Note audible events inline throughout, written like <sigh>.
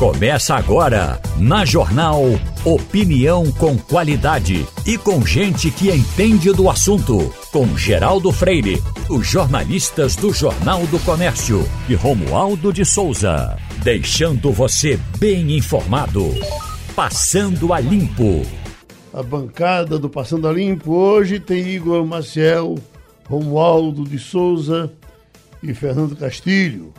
Começa agora, na Jornal Opinião com qualidade e com gente que entende do assunto. Com Geraldo Freire, os jornalistas do Jornal do Comércio e Romualdo de Souza. Deixando você bem informado. Passando a Limpo. A bancada do Passando a Limpo hoje tem Igor Maciel, Romualdo de Souza e Fernando Castilho.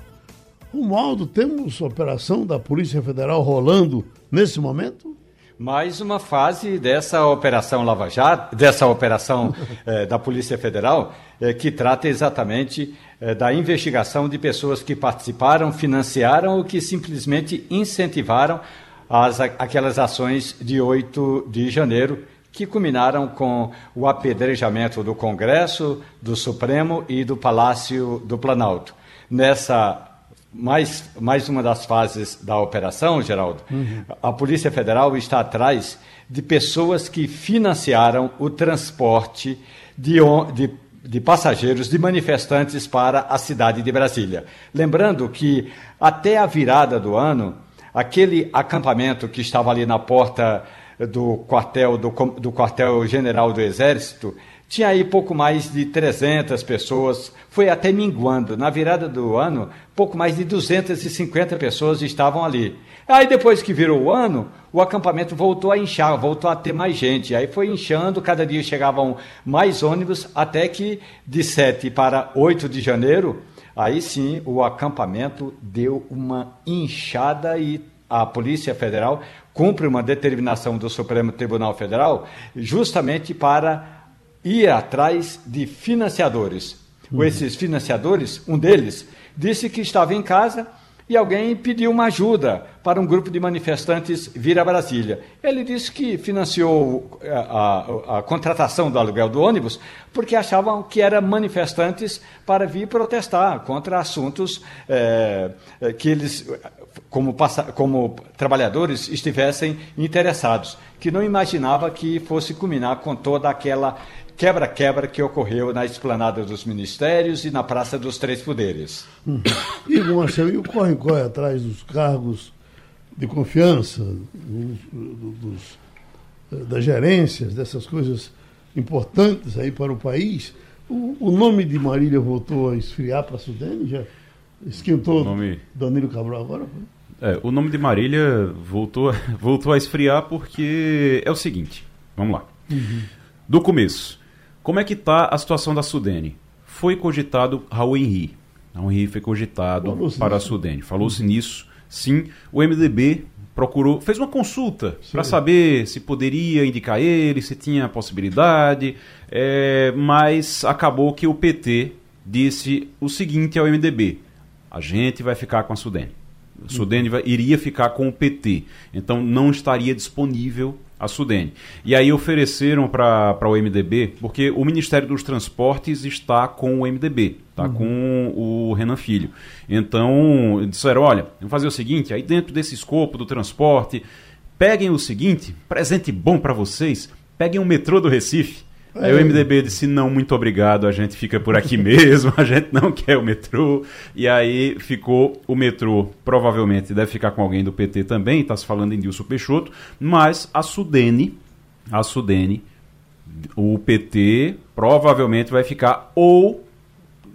Romualdo, temos operação da Polícia Federal rolando nesse momento? Mais uma fase dessa operação Lava Jato, dessa operação <laughs> eh, da Polícia Federal, eh, que trata exatamente eh, da investigação de pessoas que participaram, financiaram ou que simplesmente incentivaram as, aquelas ações de 8 de janeiro, que culminaram com o apedrejamento do Congresso, do Supremo e do Palácio do Planalto. Nessa mais, mais uma das fases da operação, Geraldo, uhum. a Polícia Federal está atrás de pessoas que financiaram o transporte de, de, de, passageiros, de manifestantes para a cidade de Brasília. Lembrando que até a virada do ano, aquele acampamento que estava ali na porta do quartel do, do quartel general do Exército tinha aí pouco mais de 300 pessoas, foi até minguando. Na virada do ano, pouco mais de 250 pessoas estavam ali. Aí depois que virou o ano, o acampamento voltou a inchar, voltou a ter mais gente. Aí foi inchando, cada dia chegavam mais ônibus, até que de 7 para 8 de janeiro, aí sim o acampamento deu uma inchada e a Polícia Federal cumpre uma determinação do Supremo Tribunal Federal justamente para ir atrás de financiadores. Uhum. Esses financiadores, um deles, disse que estava em casa e alguém pediu uma ajuda para um grupo de manifestantes vir a Brasília. Ele disse que financiou a, a, a, contratação do aluguel do ônibus porque achavam que eram manifestantes para vir protestar contra assuntos é, que eles, como, como trabalhadores, estivessem interessados, que não imaginava que fosse culminar com toda aquela quebra-quebra que ocorreu na esplanada dos ministérios e na Praça dos Três Poderes. Hum. E, Marcelo, e o corre-corre atrás dos cargos de confiança, dos, dos, das gerências, dessas coisas importantes aí para o país? O, o nome de Marília voltou a esfriar para a Sudene? Já esquentou nome... Danilo Cabral agora? É, o nome de Marília voltou, <laughs> voltou a esfriar porque é o seguinte, vamos lá. Uhum. Do começo, como é que está a situação da Sudene? Foi cogitado Raul Henri. Raul Henri foi cogitado para a Sudene. Falou-se nisso, sim. O MDB procurou, fez uma consulta para saber se poderia indicar ele, se tinha possibilidade, é, mas acabou que o PT disse o seguinte ao MDB: a gente vai ficar com a Sudene. Sudene vai, iria ficar com o PT, então não estaria disponível a Sudene. E aí ofereceram para o MDB, porque o Ministério dos Transportes está com o MDB, está uhum. com o Renan Filho. Então, disseram, olha, vamos fazer o seguinte, aí dentro desse escopo do transporte, peguem o seguinte, presente bom para vocês, peguem o metrô do Recife. Aí o MDB disse: não, muito obrigado, a gente fica por aqui <laughs> mesmo, a gente não quer o metrô. E aí ficou o metrô, provavelmente deve ficar com alguém do PT também, está se falando em Dilson Peixoto, mas a Sudene, a Sudene, o PT provavelmente vai ficar, ou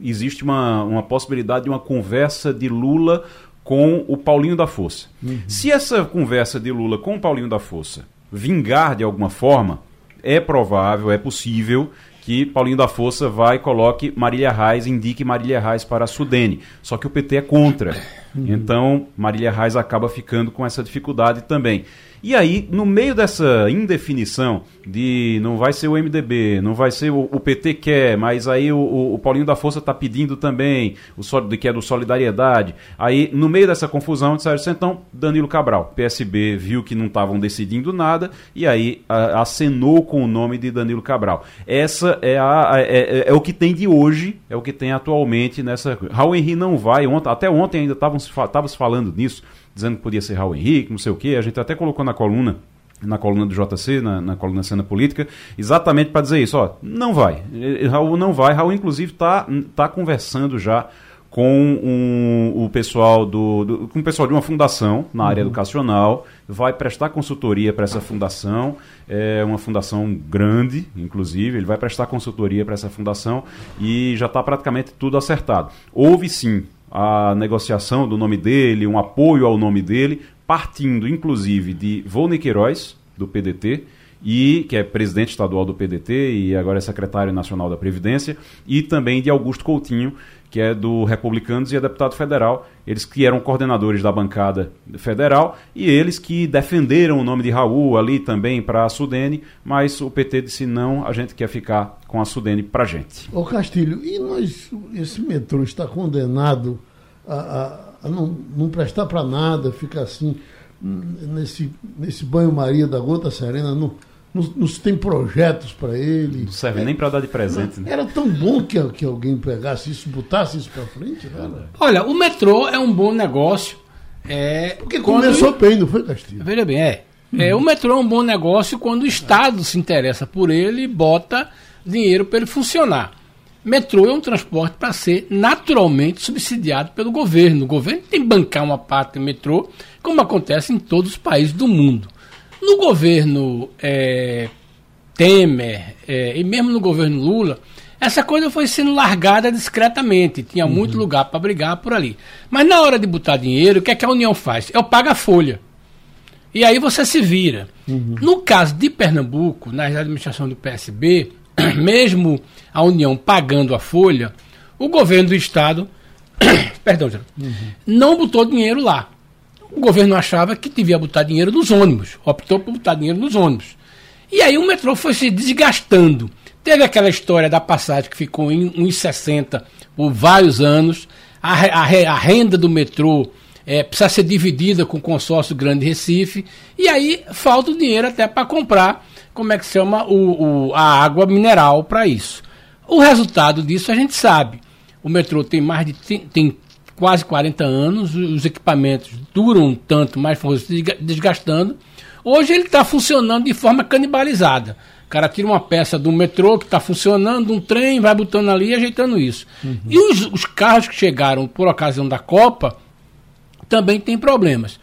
existe uma, uma possibilidade de uma conversa de Lula com o Paulinho da Força. Uhum. Se essa conversa de Lula com o Paulinho da Força vingar de alguma forma, é provável, é possível que Paulinho da Força vai coloque Marília Reis, indique Marília Reis para a Sudene. Só que o PT é contra. Uhum. Então, Marília Reis acaba ficando com essa dificuldade também. E aí, no meio dessa indefinição de não vai ser o MDB, não vai ser o, o PT quer, mas aí o, o, Paulinho da Força está pedindo também, o que é do Solidariedade. Aí, no meio dessa confusão, disseram assim, então, Danilo Cabral, PSB viu que não estavam decidindo nada e aí a, acenou com o nome de Danilo Cabral. Essa é, a, é, é, é, o que tem de hoje, é o que tem atualmente nessa... Raul Henri não vai, ontem, até ontem ainda estávamos falando nisso, dizendo que podia ser Raul Henrique, não sei o quê. A gente até colocou na coluna na coluna do JC, na, na coluna Cena Política, exatamente para dizer isso, ó, não vai, Raul não vai, Raul inclusive está tá conversando já com um, o pessoal do, do, com o pessoal de uma fundação na área uhum. educacional, vai prestar consultoria para essa fundação, é uma fundação grande, inclusive, ele vai prestar consultoria para essa fundação e já está praticamente tudo acertado. Houve sim a negociação do nome dele, um apoio ao nome dele, partindo inclusive de Volney Queiroz, do PDT, e que é presidente estadual do PDT e agora é secretário nacional da Previdência, e também de Augusto Coutinho, que é do Republicanos e é deputado federal, eles que eram coordenadores da bancada federal e eles que defenderam o nome de Raul ali também para a Sudene, mas o PT disse não, a gente quer ficar com a Sudene para gente. Ô Castilho, e nós, esse metrô está condenado a, a, a não, não prestar para nada, ficar assim nesse, nesse banho-maria da gota serena, não, não, se tem projetos para ele. Não serve é, nem para dar de presente. Né? Era tão bom que, que alguém pegasse isso, botasse isso para frente. Né? Olha, o metrô é um bom negócio. É, Porque começou quando... bem, não foi, Castilho? Veja bem, é. Uhum. é. O metrô é um bom negócio quando o Estado se interessa por ele e bota dinheiro para ele funcionar. Metrô é um transporte para ser naturalmente subsidiado pelo governo. O governo tem que bancar uma parte do metrô, como acontece em todos os países do mundo. No governo é, Temer é, e mesmo no governo Lula, essa coisa foi sendo largada discretamente. Tinha uhum. muito lugar para brigar por ali. Mas na hora de botar dinheiro, o que é que a União faz? Eu pago a folha. E aí você se vira. Uhum. No caso de Pernambuco, na administração do PSB, <clears throat> mesmo a União pagando a folha, o governo do Estado, <clears throat> perdão, uhum. não botou dinheiro lá o governo achava que devia botar dinheiro nos ônibus, optou por botar dinheiro nos ônibus. E aí o metrô foi se desgastando. Teve aquela história da passagem que ficou em 1,60 por vários anos. A, a, a renda do metrô é, precisa ser dividida com o consórcio Grande Recife. E aí falta o dinheiro até para comprar, como é que se chama, o, o a água mineral para isso. O resultado disso a gente sabe. O metrô tem mais de tem quase 40 anos, os equipamentos duram tanto, mas foram se desgastando. Hoje ele está funcionando de forma canibalizada. O cara tira uma peça do metrô que está funcionando, um trem, vai botando ali e ajeitando isso. Uhum. E os, os, carros que chegaram por ocasião da Copa também têm problemas.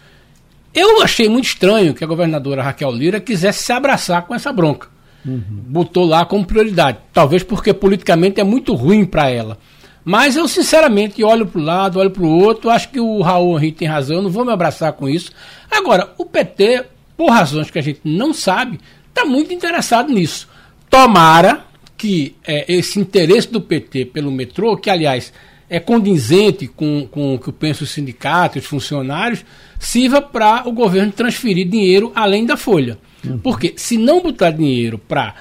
Eu achei muito estranho que a governadora Raquel Lira quisesse se abraçar com essa bronca. Uhum. Botou lá como prioridade. Talvez porque politicamente é muito ruim para ela. Mas eu, sinceramente, olho para o lado, olho para o outro, acho que o Raul Henrique tem razão, não vou me abraçar com isso. Agora, o PT, por razões que a gente não sabe, está muito interessado nisso. Tomara que é, esse interesse do PT pelo metrô, que, aliás, é condizente com, com o que pensam os sindicatos, os funcionários, sirva para o governo transferir dinheiro além da folha. Uhum. Porque se não botar dinheiro para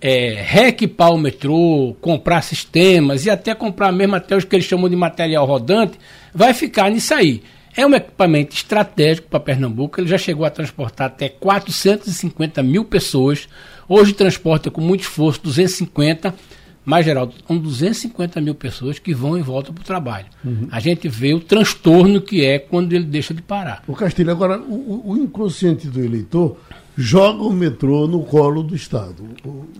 é, reequipar o metrô, comprar sistemas e até comprar mesmo até os que eles chamam de material rodante, vai ficar nisso aí. É um equipamento estratégico para Pernambuco, ele já chegou a transportar até 450 mil pessoas. Hoje transporta com muito esforço 250, mas Geraldo, são 250 mil pessoas que vão e voltam para o trabalho. Uhum. A gente vê o transtorno que é quando ele deixa de parar. O Castilho, agora, o, o inconsciente do eleitor joga o metrô no colo do Estado.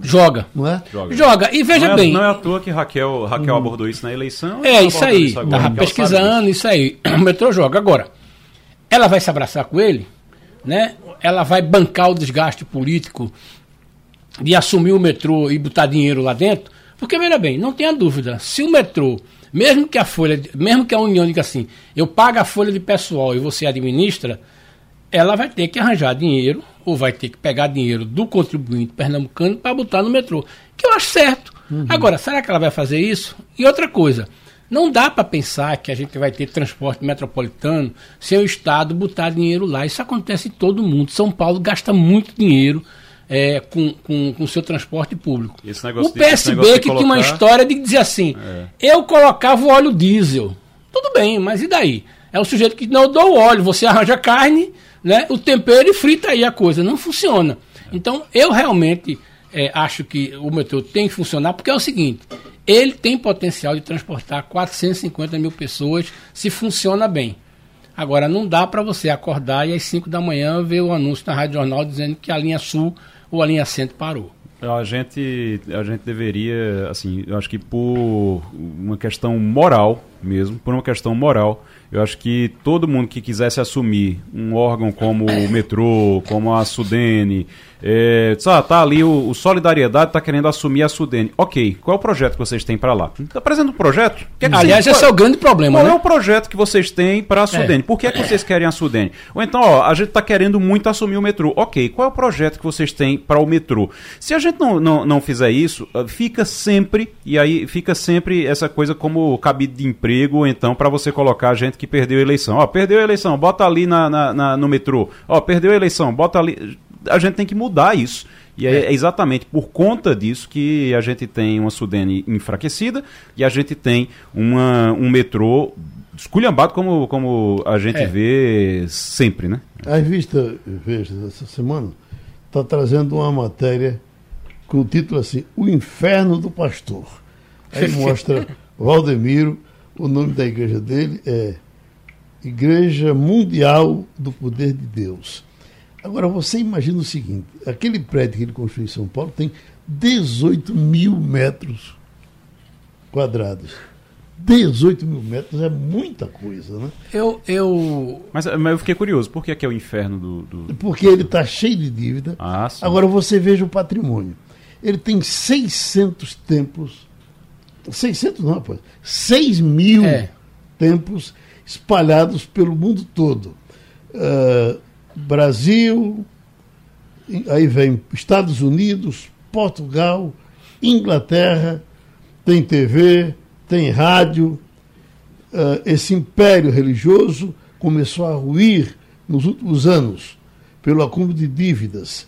Joga. Não é? Joga. joga. E veja não é, bem. Não é à toa que Raquel, Raquel hum. abordou isso na eleição. É, isso aí. Estava pesquisando, isso aí. O metrô joga. Agora, ela vai se abraçar com ele, né? Ela vai bancar o desgaste político de assumir o metrô e botar dinheiro lá dentro. Porque, veja bem, não tenha dúvida, se o metrô, mesmo que a folha, mesmo que a União diga assim, eu pago a folha de pessoal e você administra, ela vai ter que arranjar dinheiro ou vai ter que pegar dinheiro do contribuinte pernambucano para botar no metrô. Que eu acho certo. Uhum. Agora, será que ela vai fazer isso? E outra coisa, não dá para pensar que a gente vai ter transporte metropolitano sem o Estado botar dinheiro lá. Isso acontece em todo mundo. São Paulo gasta muito dinheiro é, com o com, seu transporte público. o PSB de, que colocar... tinha uma história de dizer assim, é. eu colocava o óleo diesel. Tudo bem, mas e daí? É o sujeito que não dou óleo, você arranja carne né, o tempero e frita aí a coisa. Não funciona. Então, eu realmente é, acho que o metrô tem que funcionar, porque é o seguinte: ele tem potencial de transportar 450 mil pessoas se funciona bem. Agora, não dá para você acordar e às 5 da manhã ver o anúncio na Rádio Jornal dizendo que a linha sul ou a linha centro parou. A gente, a gente deveria, assim, eu acho que por uma questão moral, mesmo, por uma questão moral. Eu acho que todo mundo que quisesse assumir um órgão como o metrô, como a Sudene, é, ah, tá ali o, o Solidariedade está querendo assumir a Sudene. Ok, qual é o projeto que vocês têm para lá? Está apresentando um projeto? Que é que Aliás, vocês, esse é o grande problema, qual né? é o projeto que vocês têm para a Sudene? É. Por que, é que vocês querem a Sudene? Ou então, ó, a gente está querendo muito assumir o metrô. Ok, qual é o projeto que vocês têm para o metrô? Se a gente não, não, não fizer isso, fica sempre, e aí fica sempre essa coisa como cabido de emprego, ou então para você colocar a gente que perdeu a eleição. Ó, perdeu a eleição, bota ali na, na, na no metrô. Ó, perdeu a eleição, bota ali. A gente tem que mudar isso. E é, é exatamente por conta disso que a gente tem uma Sudene enfraquecida e a gente tem uma, um metrô esculhambado como, como a gente é. vê sempre, né? A revista Veja, essa semana, está trazendo uma matéria com o título assim, O Inferno do Pastor. Aí <laughs> mostra Valdemiro, o nome da igreja dele é Igreja Mundial do Poder de Deus. Agora, você imagina o seguinte: aquele prédio que ele construiu em São Paulo tem 18 mil metros quadrados. 18 mil metros é muita coisa, né? Eu. eu... Mas, mas eu fiquei curioso, por que é, que é o inferno do. do... Porque ele está cheio de dívida. Ah, sim. Agora você veja o patrimônio. Ele tem 600 templos. 600 não, pô. 6 mil é. templos espalhados pelo mundo todo. Uh, Brasil, aí vem Estados Unidos, Portugal, Inglaterra, tem TV, tem rádio. Uh, esse império religioso começou a ruir nos últimos anos pelo acúmulo de dívidas.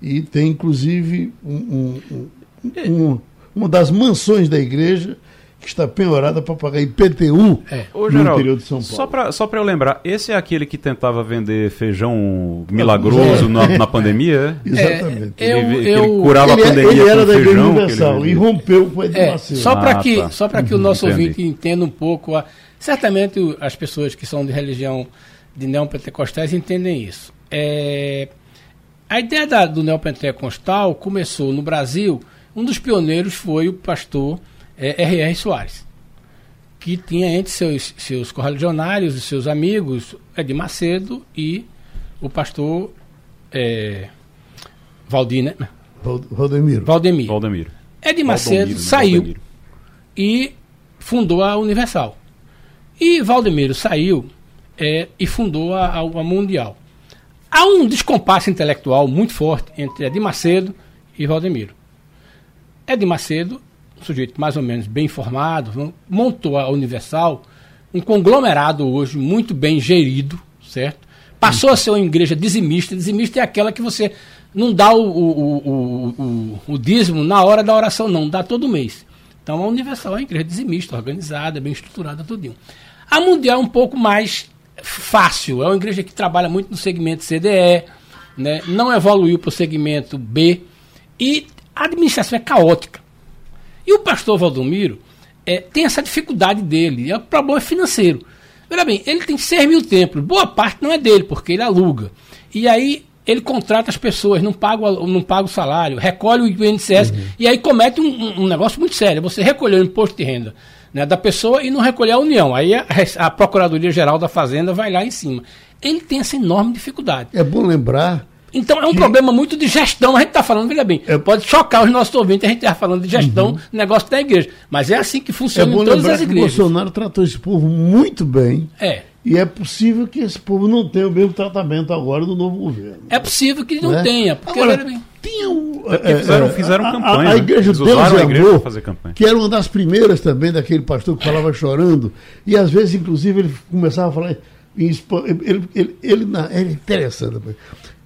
E tem, inclusive, um, um, um, uma das mansões da igreja que está penhorada para pagar IPTU é. Ô, no Geraldo, interior de São Paulo. Só para só eu lembrar, esse é aquele que tentava vender feijão milagroso é. na, na, pandemia? É? Exatamente. É, eu, ele, eu, ele curava ele, a pandemia ele era da Igreja Universal e rompeu com a é, Só para ah, que, tá. só que o nosso Entendi. ouvinte entenda um pouco, a, certamente as pessoas que são de religião de neopentecostais entendem isso. É, a ideia da, do neopentecostal começou no Brasil, um dos pioneiros foi o pastor é, R.R. Soares, que tinha entre seus, seus correligionários e seus amigos Edir Macedo e o pastor é, Valdir, né? Valdemiro. Valdemiro. Valdemiro. Edir Macedo Valdomiro, né? saiu Valdemiro. e fundou a Universal. E Valdemiro saiu é, e fundou a, a, Mundial. Há um descompasso intelectual muito forte entre Edir Macedo e Valdemiro. Edir Macedo um sujeito mais ou menos bem informado, montou a Universal, um conglomerado hoje muito bem gerido, certo? Passou a ser uma igreja dizimista. Dizimista é aquela que você não dá o, o, o, o, o dízimo na hora da oração, não, dá todo mês. Então a Universal é uma igreja dizimista, organizada, bem estruturada, tudinho. A Mundial é um pouco mais fácil, é uma igreja que trabalha muito no segmento CDE, né? não evoluiu para o segmento B e a administração é caótica. E o pastor Valdomiro é, tem essa dificuldade dele, o problema é financeiro. Veja bem, ele tem 6 mil templos, boa parte não é dele, porque ele aluga. E aí ele contrata as pessoas, não paga, não paga o salário, recolhe o INSS uhum. e aí comete um, um, negócio muito sério. Você recolher o imposto de renda né, da pessoa e não recolher a União. Aí a, a Procuradoria-Geral da Fazenda vai lá em cima. Ele tem essa enorme dificuldade. É bom lembrar então é um que... problema muito de gestão. A gente está falando, veja bem, é... pode chocar os nossos ouvintes, a gente está falando de gestão, uhum. negócio da igreja. Mas é assim que funciona é em todas as igrejas. o Bolsonaro tratou esse povo muito bem. É. E é possível que esse povo não tenha o mesmo tratamento agora do novo governo. É possível que não né? tenha, porque agora, bem. Tinha um, é, fizeram, fizeram a, campanha. A, a né? igreja Eles Deus a igreja fazer campanha. que era uma das primeiras também daquele pastor que falava chorando, e às vezes, inclusive, ele começava a falar em espanhol. Ele, ele, ele, ele, era interessante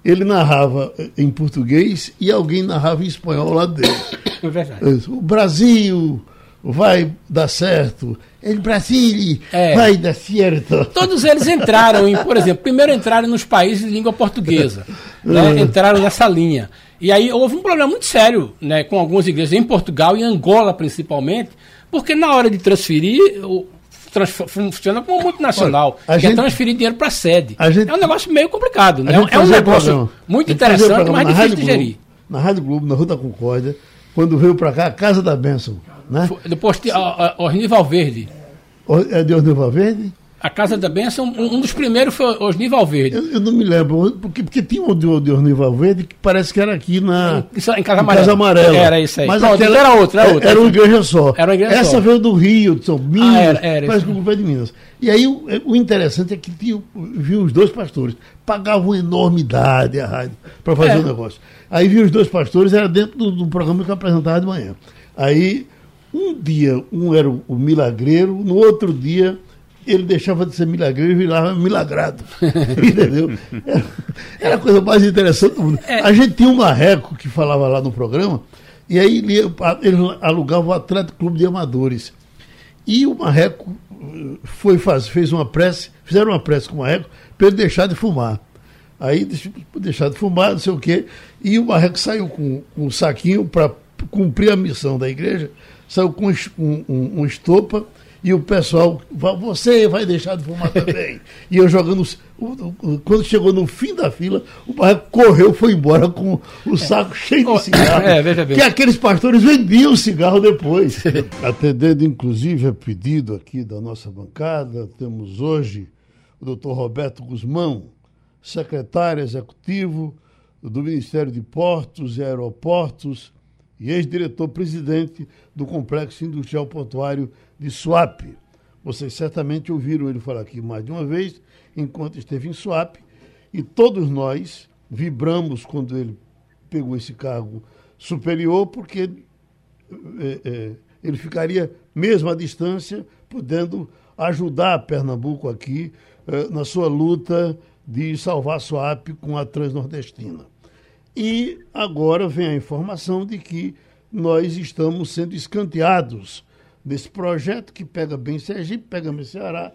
ele narrava em português e alguém narrava em espanhol lá dele. <coughs> É verdade. O Brasil vai dar certo. El Brasil é. vai dar certo. Todos eles entraram em, por exemplo, primeiro entraram nos países de língua portuguesa. <laughs> Né? É. Entraram nessa linha. E aí houve um problema muito sério né, com algumas igrejas em Portugal e Angola principalmente, porque na hora de transferir, funciona como multinacional, Olha, que é transferir dinheiro para a sede. Gente, é um negócio meio complicado. Né? É um negócio programa, muito interessante, mas difícil de gerir. Na Rádio Globo, na Rua da Concórdia, quando veio para cá, a Casa da Bênção. Né? Depois, Ornival Verde. É de Osnival Verde? A Casa da Bênção, um, um dos primeiros foi Osnival Verde. Eu, eu, não me lembro, porque, porque tinha um de, de Osnival Verde que parece que era aqui na. Em, em Casa Amarela. Casa Amarela. Era isso aí. Mas Pronto, aquela, era outra, era outra. Era uma igreja só. Era uma igreja Essa só. veio do Rio, de São Minas, ah, era, era parece que o de Minas. E aí o, o interessante é que tinha, viu os dois pastores, pagavam enormidade a rádio para fazer o é. um negócio. Aí viu os dois pastores, era dentro do, do programa que eu apresentava de manhã. Aí, um dia, um era o milagreiro, no outro dia ele deixava de ser milagreiro e virava milagrado. <laughs> Entendeu? Era, era, a coisa mais interessante do mundo. É. A gente tinha um marreco que falava lá no programa, e aí ele, ele alugava o Atlético Clube de Amadores. E o marreco eh, foi faz, fez uma prece, fizeram uma prece com o marreco para ele deixar de fumar. Aí deixar de fumar, não sei o quê. E o marreco saiu com, com um saquinho para cumprir a missão da igreja, saiu com um, um, um estopa e o pessoal, você vai deixar de fumar também. <laughs> e eu jogando. Quando chegou no fim da fila, o barraco correu, foi embora com o saco é. cheio de cigarro. É, veja bem. Que aqueles pastores vendiam cigarro depois. <laughs> Atendendo, inclusive, a pedido aqui da nossa bancada, temos hoje o doutor Roberto Guzmão, secretário executivo do Ministério de Portos e Aeroportos e ex-diretor-presidente do Complexo Industrial Portuário de Suape. Vocês certamente ouviram ele falar aqui mais de uma vez, enquanto esteve em Suape, e todos nós vibramos quando ele pegou esse cargo superior, porque é, é, ele ficaria mesmo à distância, podendo ajudar Pernambuco aqui é, na sua luta de salvar Suape com a Transnordestina. E agora vem a informação de que nós estamos sendo escanteados desse projeto que pega bem Sergipe, pega bem Ceará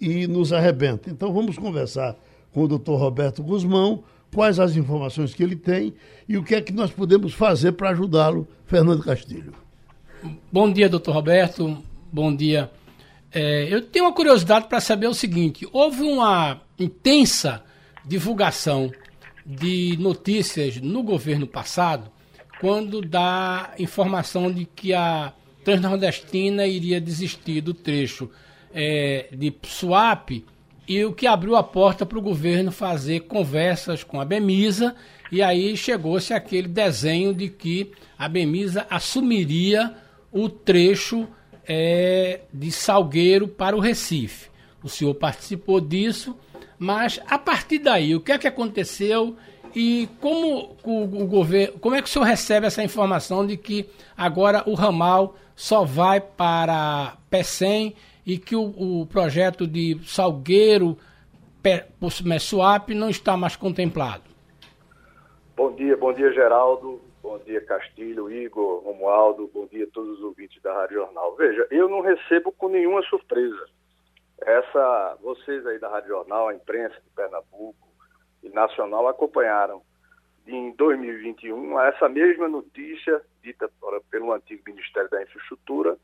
e nos arrebenta. Então vamos conversar com o doutor Roberto Guzmão, quais as informações que ele tem e o que é que nós podemos fazer para ajudá-lo, Fernando Castilho. Bom dia, doutor Roberto. Bom dia. É, eu tenho uma curiosidade para saber o seguinte: houve uma intensa divulgação de notícias no governo passado, quando dá informação de que a Transnordestina iria desistir do trecho é, de swap e o que abriu a porta para o governo fazer conversas com a Bemisa e aí chegou-se aquele desenho de que a Bemisa assumiria o trecho é, de Salgueiro para o Recife. O senhor participou disso mas a partir daí, o que é que aconteceu e como o, o governo, como é que o senhor recebe essa informação de que agora o ramal só vai para PECEM e que o, o projeto de Salgueiro Messuap não está mais contemplado? Bom dia, bom dia Geraldo, bom dia Castilho, Igor, Romualdo, bom dia a todos os ouvintes da Rádio Jornal. Veja, eu não recebo com nenhuma surpresa essa, vocês aí da Rádio Jornal, a imprensa de Pernambuco e nacional acompanharam em 2021 essa mesma notícia dita pelo antigo Ministério da Infraestrutura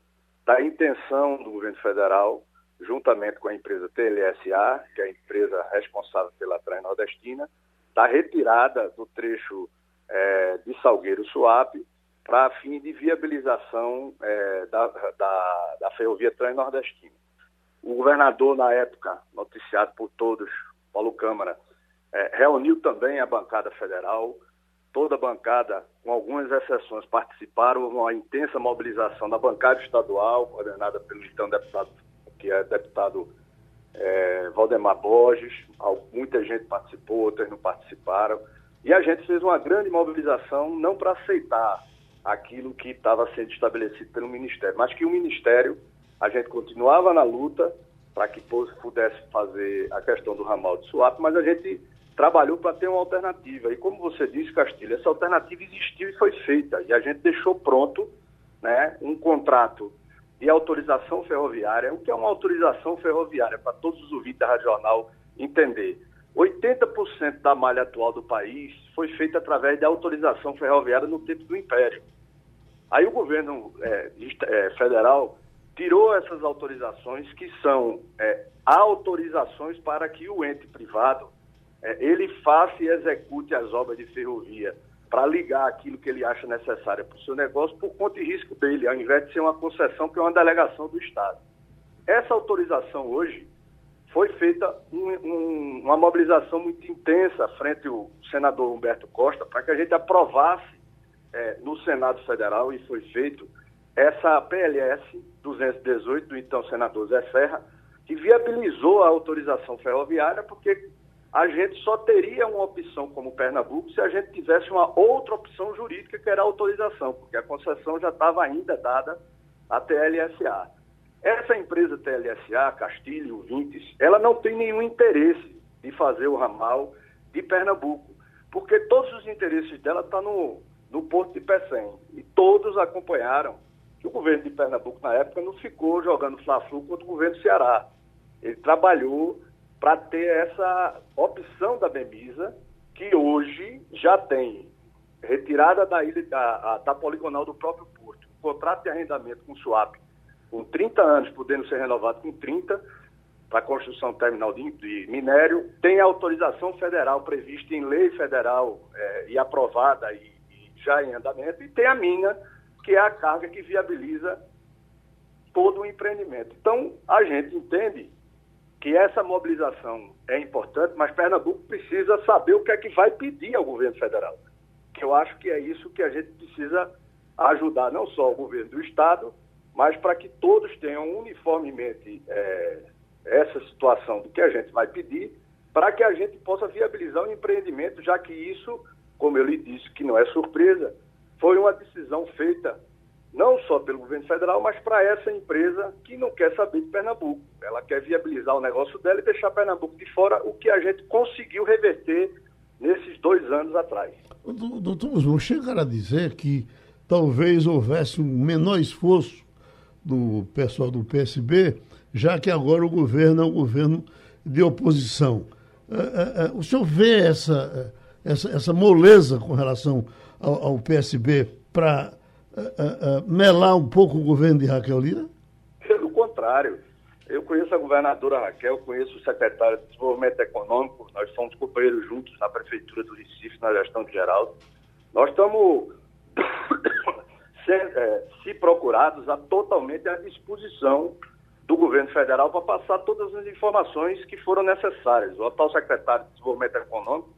da intenção do governo federal, juntamente com a empresa TLSA, que é a empresa responsável pela Transnordestina, da retirada do trecho é, de Salgueiro Suape para fim de viabilização é, da, da, da ferrovia Transnordestina. O governador, na época, noticiado por todos, Paulo Câmara, é, reuniu também a bancada federal. Toda a bancada, com algumas exceções, participaram de uma intensa mobilização da bancada estadual, coordenada pelo então deputado, que é deputado é, Valdemar Borges. Muita gente participou, outras não participaram. E a gente fez uma grande mobilização, não para aceitar aquilo que estava sendo estabelecido pelo Ministério, mas que o Ministério a gente continuava na luta para que pudesse fazer a questão do ramal de Suape, mas a gente trabalhou para ter uma alternativa. E como você disse, Castilho, essa alternativa existiu e foi feita. E a gente deixou pronto né, um contrato de autorização ferroviária. O que é uma autorização ferroviária? Para todos os ouvintes da Rádio Jornal entender. 80% da malha atual do país foi feita através de autorização ferroviária no tempo do Império. Aí o governo é, é, federal tirou essas autorizações que são é, autorizações para que o ente privado é, ele faça e execute as obras de ferrovia para ligar aquilo que ele acha necessário para o seu negócio por conta e risco dele, ao invés de ser uma concessão que é uma delegação do Estado. essa autorização hoje foi feita um, um, uma mobilização muito intensa frente ao senador Humberto Costa para que a gente aprovasse é, no Senado Federal, e foi feito, essa PLS 218 do então senador Zé Serra, que viabilizou a autorização ferroviária, porque a gente só teria uma opção como Pernambuco se a gente tivesse uma outra opção jurídica, que era a autorização, porque a concessão já estava ainda dada à TLSA. Essa empresa TLSA, Castilho, Vintes, ela não tem nenhum interesse de fazer o ramal de Pernambuco, porque todos os interesses dela estão tá no, no Porto de Pecém. E todos acompanharam que o governo de Pernambuco, na época, não ficou jogando Fla-Flu contra o governo do Ceará. Ele trabalhou para ter essa opção da Bemisa, que hoje já tem retirada da ilha da, da poligonal do próprio porto, contrato de arrendamento com o SWAP com 30 anos, podendo ser renovado com 30, para construção do terminal de, de, minério, tem autorização federal prevista em lei federal é, e aprovada e, e, já em andamento, e tem a mina, que é a carga que viabiliza todo o empreendimento. Então, a gente entende que essa mobilização é importante, mas Pernambuco precisa saber o que é que vai pedir ao governo federal. Que eu acho que é isso que a gente precisa ajudar, não só o governo do Estado, mas para que todos tenham uniformemente é, essa situação do que a gente vai pedir, para que a gente possa viabilizar o empreendimento, já que isso, como eu lhe disse, que não é surpresa, foi uma decisão feita não só pelo governo federal, mas para essa empresa que não quer saber de Pernambuco. Ela quer viabilizar o negócio dela e deixar Pernambuco de fora, o que a gente conseguiu reverter nesses dois anos atrás. Doutor Guzmão, chegar a dizer que talvez houvesse um menor esforço do pessoal do PSB, já que agora o governo é um governo de oposição. É, é, é, o senhor vê essa, essa, essa moleza com relação ao, ao PSB para melar um pouco o governo de Raquel Lira? Pelo contrário. Eu conheço a governadora Raquel, conheço o secretário de Desenvolvimento Econômico, nós fomos companheiros juntos na Prefeitura do Recife, na gestão de Geraldo. Nós estamos <coughs> ser, é, se procurados, a totalmente à disposição do governo federal para passar todas as informações que foram necessárias. O atual secretário de Desenvolvimento Econômico,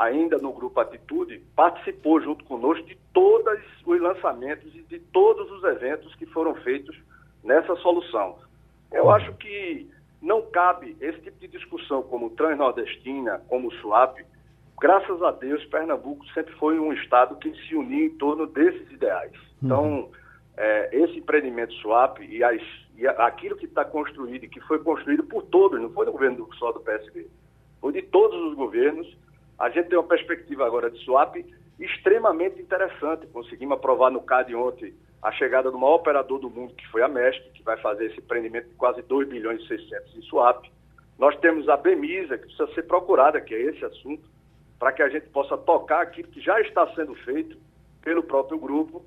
ainda no Grupo Atitude, participou junto conosco de todos os lançamentos e de todos os eventos que foram feitos nessa solução. Eu acho que não cabe esse tipo de discussão como Transnordestina, como o SWAP, graças a Deus, Pernambuco sempre foi um estado que se uniu em torno desses ideais. Então, uhum. é, esse empreendimento SWAP e, as, e aquilo que está construído e que foi construído por todos, não foi do governo só do PSB, foi de todos os governos. A gente tem uma perspectiva agora de SWAP extremamente interessante. Conseguimos aprovar no CAD ontem a chegada do maior operador do mundo, que foi a MESC, que vai fazer esse empreendimento de quase 2 bilhões e 600 em SWAP. Nós temos a BEMISA, que precisa ser procurada, que é esse assunto para que a gente possa tocar aquilo que já está sendo feito pelo próprio grupo.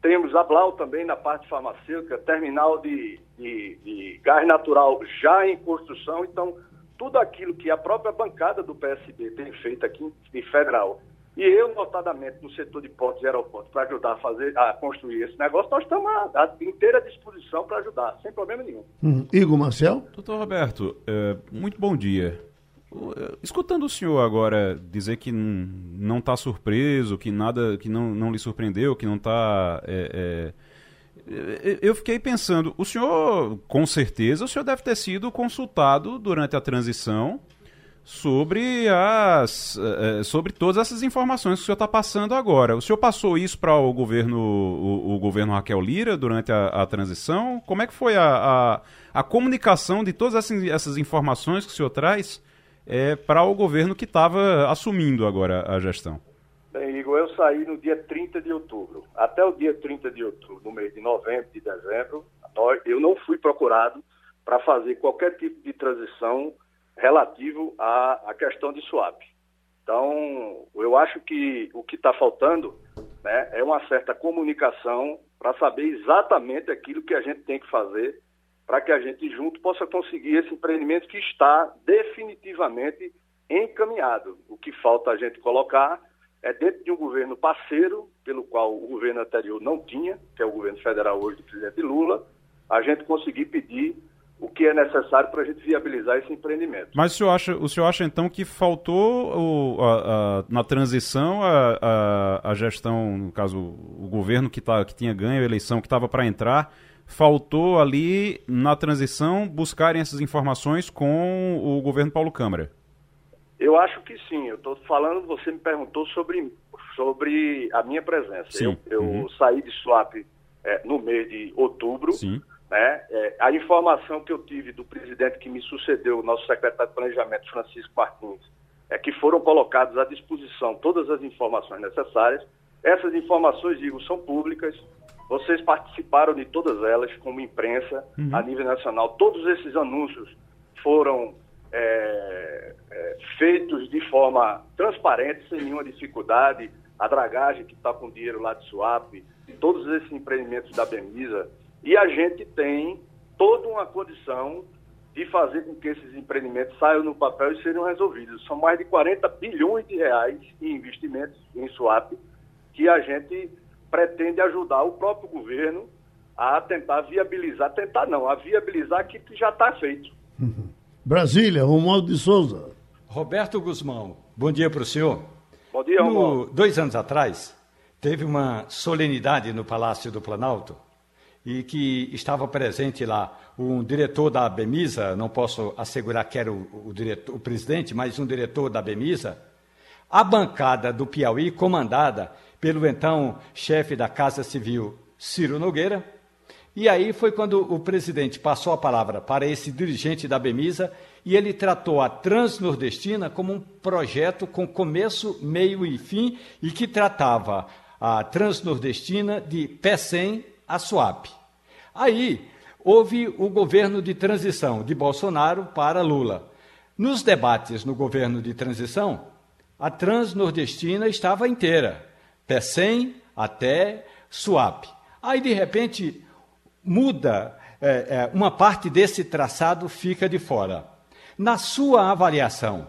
Temos a Blau também na parte farmacêutica, terminal de, de, de, gás natural já em construção. Então, tudo aquilo que a própria bancada do PSB tem feito aqui em federal, e eu, notadamente, no setor de portos e aeroportos, para ajudar a fazer, a construir esse negócio, nós estamos à, à inteira disposição para ajudar, sem problema nenhum. Hum. Igor Marcel? Doutor Roberto, é, muito bom dia. Escutando o senhor agora dizer que não está surpreso, que nada, que não, não lhe surpreendeu, que não está. É, é, eu fiquei pensando, o senhor, com certeza, o senhor deve ter sido consultado durante a transição sobre as é, sobre todas essas informações que o senhor está passando agora. O senhor passou isso para o governo o, o, governo Raquel Lira durante a, a transição? Como é que foi a, a, a comunicação de todas essas, essas informações que o senhor traz? é, para o governo que estava assumindo agora a gestão? Bem, Igor, eu saí no dia 30 de outubro. Até o dia 30 de outubro, no mês de novembro, de dezembro, eu não fui procurado para fazer qualquer tipo de transição relativo à, à questão de swap. Então, eu acho que o que está faltando né, é uma certa comunicação para saber exatamente aquilo que a gente tem que fazer para que a gente junto possa conseguir esse empreendimento que está definitivamente encaminhado. O que falta a gente colocar é dentro de um governo parceiro, pelo qual o governo anterior não tinha, que é o governo federal hoje do presidente Lula, a gente conseguir pedir o que é necessário para a gente viabilizar esse empreendimento. Mas o senhor acha, o senhor acha então que faltou o, a, a, na transição a, a, gestão, no caso o governo que, tá, que tinha ganho a eleição, que estava para entrar, faltou ali na transição buscarem essas informações com o governo Paulo Câmara? Eu acho que sim. Eu estou falando, você me perguntou sobre, sobre a minha presença. Sim. Eu, eu uhum. saí de Swap é, no mês de outubro. Sim né? É, a informação que eu tive do presidente que me sucedeu, o nosso secretário de Planejamento, Francisco Martins, é que foram colocadas à disposição todas as informações necessárias. Essas informações, digo, são públicas. Vocês participaram de todas elas, como imprensa, uhum. a nível nacional. Todos esses anúncios foram é, é, feitos de forma transparente, sem nenhuma dificuldade. A dragagem que está com dinheiro lá de Swap, todos esses empreendimentos da Bemisa, e a gente tem toda uma condição de fazer com que esses empreendimentos saiam no papel e sejam resolvidos. São mais de 40 bilhões de reais em investimentos em swap que a gente pretende ajudar o próprio governo a tentar viabilizar, tentar não, a viabilizar aquilo que já está feito. Uhum. Brasília, Romualdo de Souza. Roberto Guzmão, bom dia para o senhor. Bom dia, Romualdo. Dois anos atrás, teve uma solenidade no Palácio do Planalto e que estava presente lá um diretor da Bemisa, não posso assegurar que era o, o, diretor, o presidente, mas um diretor da Bemisa, a bancada do Piauí, comandada pelo então chefe da Casa Civil, Ciro Nogueira, e aí foi quando o presidente passou a palavra para esse dirigente da Bemisa e ele tratou a Transnordestina como um projeto com começo, meio e fim e que tratava a Transnordestina de PECEM a SWAP. Aí houve o governo de transição de Bolsonaro para Lula. Nos debates no governo de transição, a transnordestina estava inteira, PECEM até SUAP. Aí, de repente, muda, é, é, uma parte desse traçado fica de fora. Na sua avaliação,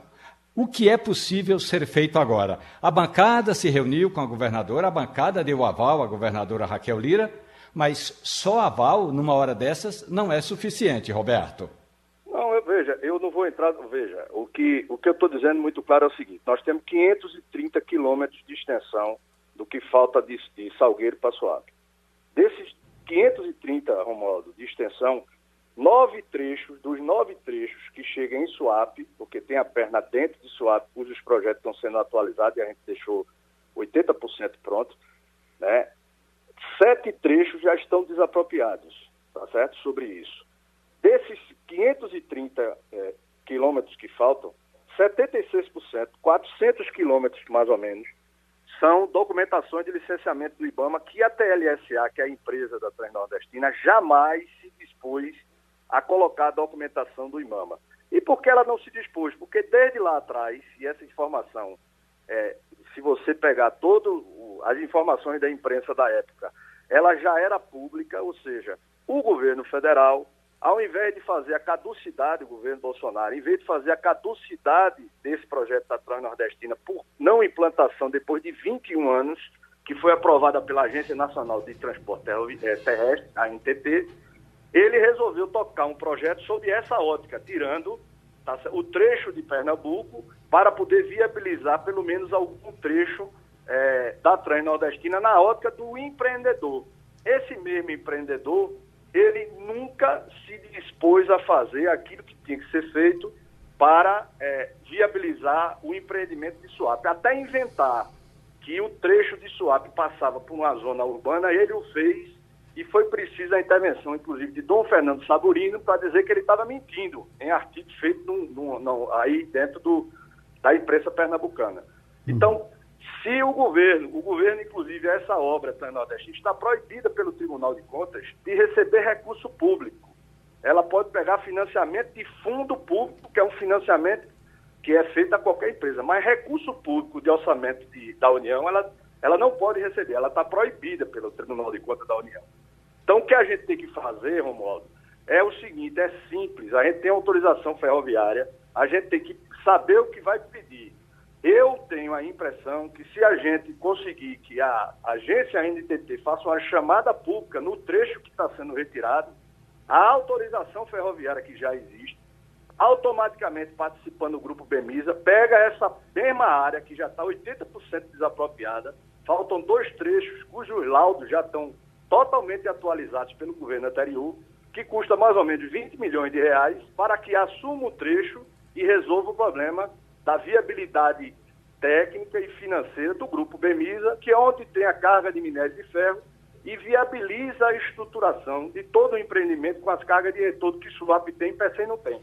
o que é possível ser feito agora? A bancada se reuniu com a governadora, a bancada deu aval à governadora Raquel Lira mas só aval, numa hora dessas, não é suficiente, Roberto. Não, eu, veja, eu não vou entrar. Veja, o que, o que eu estou dizendo muito claro é o seguinte: nós temos 530 quilômetros de extensão do que falta de, de Salgueiro para Suape. Desses 530, Romualdo, de extensão, nove trechos, dos nove trechos que chegam em Suape, porque tem a perna dentro de Suape, cujos projetos estão sendo atualizados e a gente deixou 80% pronto, né? sete trechos já estão desapropriados, tá certo? Sobre isso. Desses 530 é, quilômetros que faltam, 76%, 400 quilômetros mais ou menos, são documentações de licenciamento do IBAMA que a TLSA, que é a empresa da Transnordestina, jamais se dispôs a colocar a documentação do IBAMA. E por que ela não se dispôs? Porque desde lá atrás, e essa informação, é, se você pegar todas as informações da imprensa da época, ela já era pública, ou seja, o governo federal, ao invés de fazer a caducidade, o governo Bolsonaro, em vez de fazer a caducidade desse projeto da Transnordestina por não implantação depois de 21 anos, que foi aprovada pela Agência Nacional de Transporte eh, Terrestre, a NTT, ele resolveu tocar um projeto sob essa ótica, tirando tá, o trecho de Pernambuco para poder viabilizar pelo menos algum trecho é, da Transnordestina na ótica do empreendedor. Esse mesmo empreendedor, ele nunca se dispôs a fazer aquilo que tinha que ser feito para é, viabilizar o empreendimento de Suape. Até inventar que o trecho de Suape passava por uma zona urbana, ele o fez e foi preciso a intervenção, inclusive, de Dom Fernando Saburino para dizer que ele estava mentindo em artigo feito num, num, num, aí dentro do, da imprensa pernambucana. Então, se o governo, o governo, inclusive, essa obra Nordeste está proibida pelo Tribunal de Contas de receber recurso público. Ela pode pegar financiamento de fundo público, que é um financiamento que é feito a qualquer empresa, mas recurso público de orçamento de, da União, ela, ela não pode receber, ela está proibida pelo Tribunal de Contas da União. Então, o que a gente tem que fazer, Romualdo, é o seguinte: é simples, a gente tem autorização ferroviária, a gente tem que saber o que vai pedir. Eu tenho a impressão que se a gente conseguir que a agência NTT faça uma chamada pública no trecho que está sendo retirado, A autorização ferroviária que já existe, automaticamente participando do grupo Bemisa, pega essa mesma área que já está 80% desapropriada, faltam dois trechos cujos laudos já estão totalmente atualizados pelo governo anterior, que custa mais ou menos 20 milhões de reais, para que assuma o trecho e resolva o problema da viabilidade técnica e financeira do grupo Bemisa, que é onde tem a carga de minério de ferro e viabiliza a estruturação de todo o empreendimento com as cargas de retorno que Suap tem e PECEM não tem.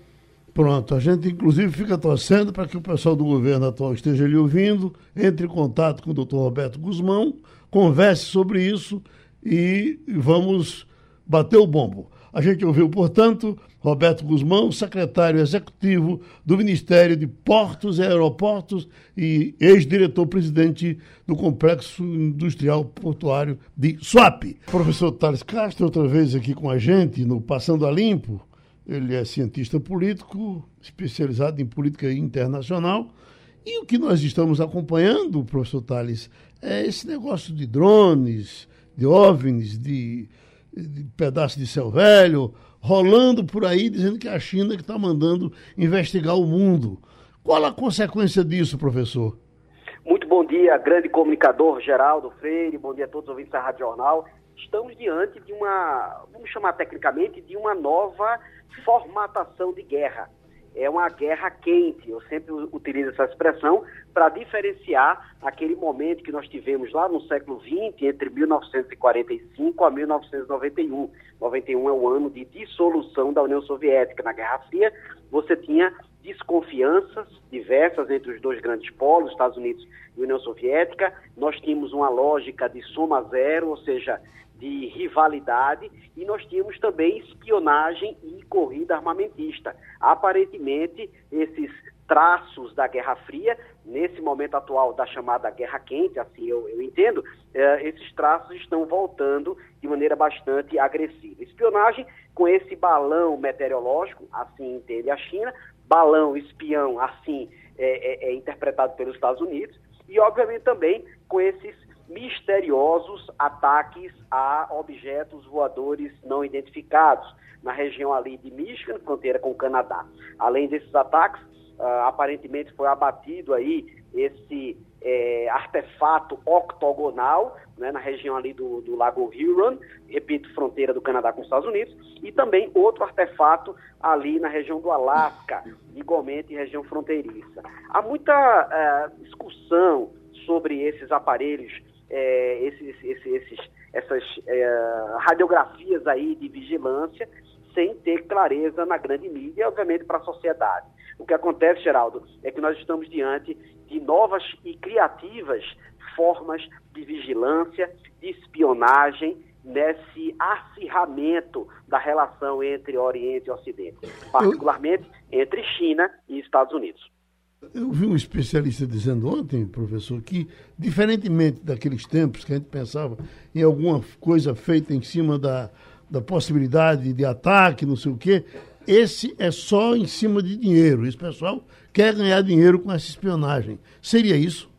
Pronto, a gente inclusive fica torcendo para que o pessoal do governo atual esteja ali ouvindo, entre em contato com o doutor Roberto Guzmão, converse sobre isso e vamos bater o bombo. A gente ouviu, portanto, Roberto Guzmão, secretário executivo do Ministério de Portos e Aeroportos e ex-diretor-presidente do Complexo Industrial Portuário de SWAP. Professor Thales Castro, outra vez aqui com a gente no Passando a Limpo. Ele é cientista político, especializado em política internacional. E o que nós estamos acompanhando, professor Thales, é esse negócio de drones, de OVNIs, de, de pedaços de céu velho, rolando por aí dizendo que é a China que está mandando investigar o mundo. Qual a consequência disso, professor? Muito bom dia, grande comunicador Geraldo Freire, bom dia a todos os ouvintes da Rádio Jornal. Estamos diante de uma, vamos chamar tecnicamente, de uma nova formatação de guerra. É uma guerra quente, eu sempre utilizo essa expressão para diferenciar aquele momento que nós tivemos lá no século XX, entre 1945 a 1991. 91 é o ano de dissolução da União Soviética. Na Guerra Fria, você tinha desconfianças diversas entre os dois grandes polos, Estados Unidos e União Soviética. Nós tínhamos uma lógica de soma zero, ou seja, de rivalidade, e nós tínhamos também espionagem e corrida armamentista. Aparentemente, esses traços da Guerra Fria, nesse momento atual da chamada Guerra Quente, assim eu, eu entendo, eh, esses traços estão voltando de maneira bastante agressiva. Espionagem com esse balão meteorológico, assim entende a China, balão espião, assim é, é, é interpretado pelos Estados Unidos, e obviamente também com esses misteriosos ataques a objetos voadores não identificados na região ali de Michigan, fronteira com o Canadá. Além desses ataques, uh, aparentemente foi abatido aí esse é, artefato octogonal né, na região ali do, do Lago Huron, repito, fronteira do Canadá com os Estados Unidos, e também outro artefato ali na região do Alasca, igualmente região fronteiriça. Há muita uh, discussão sobre esses aparelhos é, esses, esses, esses, essas é, radiografias aí de vigilância sem ter clareza na grande mídia e, obviamente, para a sociedade. O que acontece, Geraldo, é que nós estamos diante de novas e criativas formas de vigilância, de espionagem, nesse acirramento da relação entre Oriente e Ocidente, particularmente entre China e Estados Unidos. Eu vi um especialista dizendo ontem, professor, que, diferentemente daqueles tempos que a gente pensava em alguma coisa feita em cima da, da possibilidade de ataque, não sei o quê, esse é só em cima de dinheiro. Esse pessoal quer ganhar dinheiro com essa espionagem. Seria isso?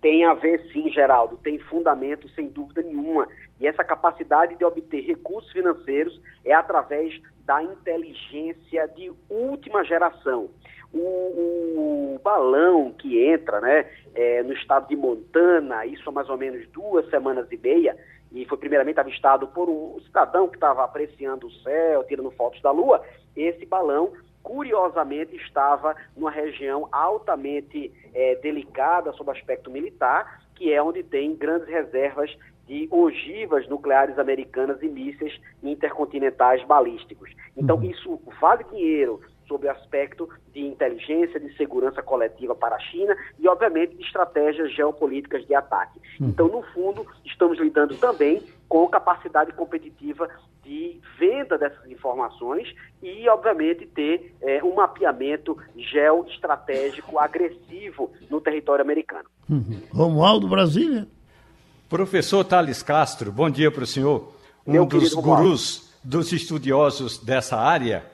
Tem a ver, sim, Geraldo. Tem fundamento, sem dúvida nenhuma. E essa capacidade de obter recursos financeiros é através da inteligência de última geração o, o balão que entra né, é, no estado de Montana, isso há mais ou menos duas semanas e meia, e foi primeiramente avistado por um cidadão que estava apreciando o céu, tirando fotos da lua, esse balão curiosamente estava numa região altamente é, delicada sob aspecto militar, que é onde tem grandes reservas de ogivas nucleares americanas e mísseis intercontinentais balísticos. Então, uhum. isso vale dinheiro, sob o aspecto de inteligência, de segurança coletiva para a China e, obviamente, de estratégias geopolíticas de ataque. Hum. Então, no fundo, estamos lidando também com capacidade competitiva de venda dessas informações e, obviamente, ter é, um mapeamento geoestratégico agressivo no território americano. Uhum. Romualdo, Brasília. Professor Thales Castro, bom dia para o senhor. Um Meu dos gurus, dos estudiosos dessa área,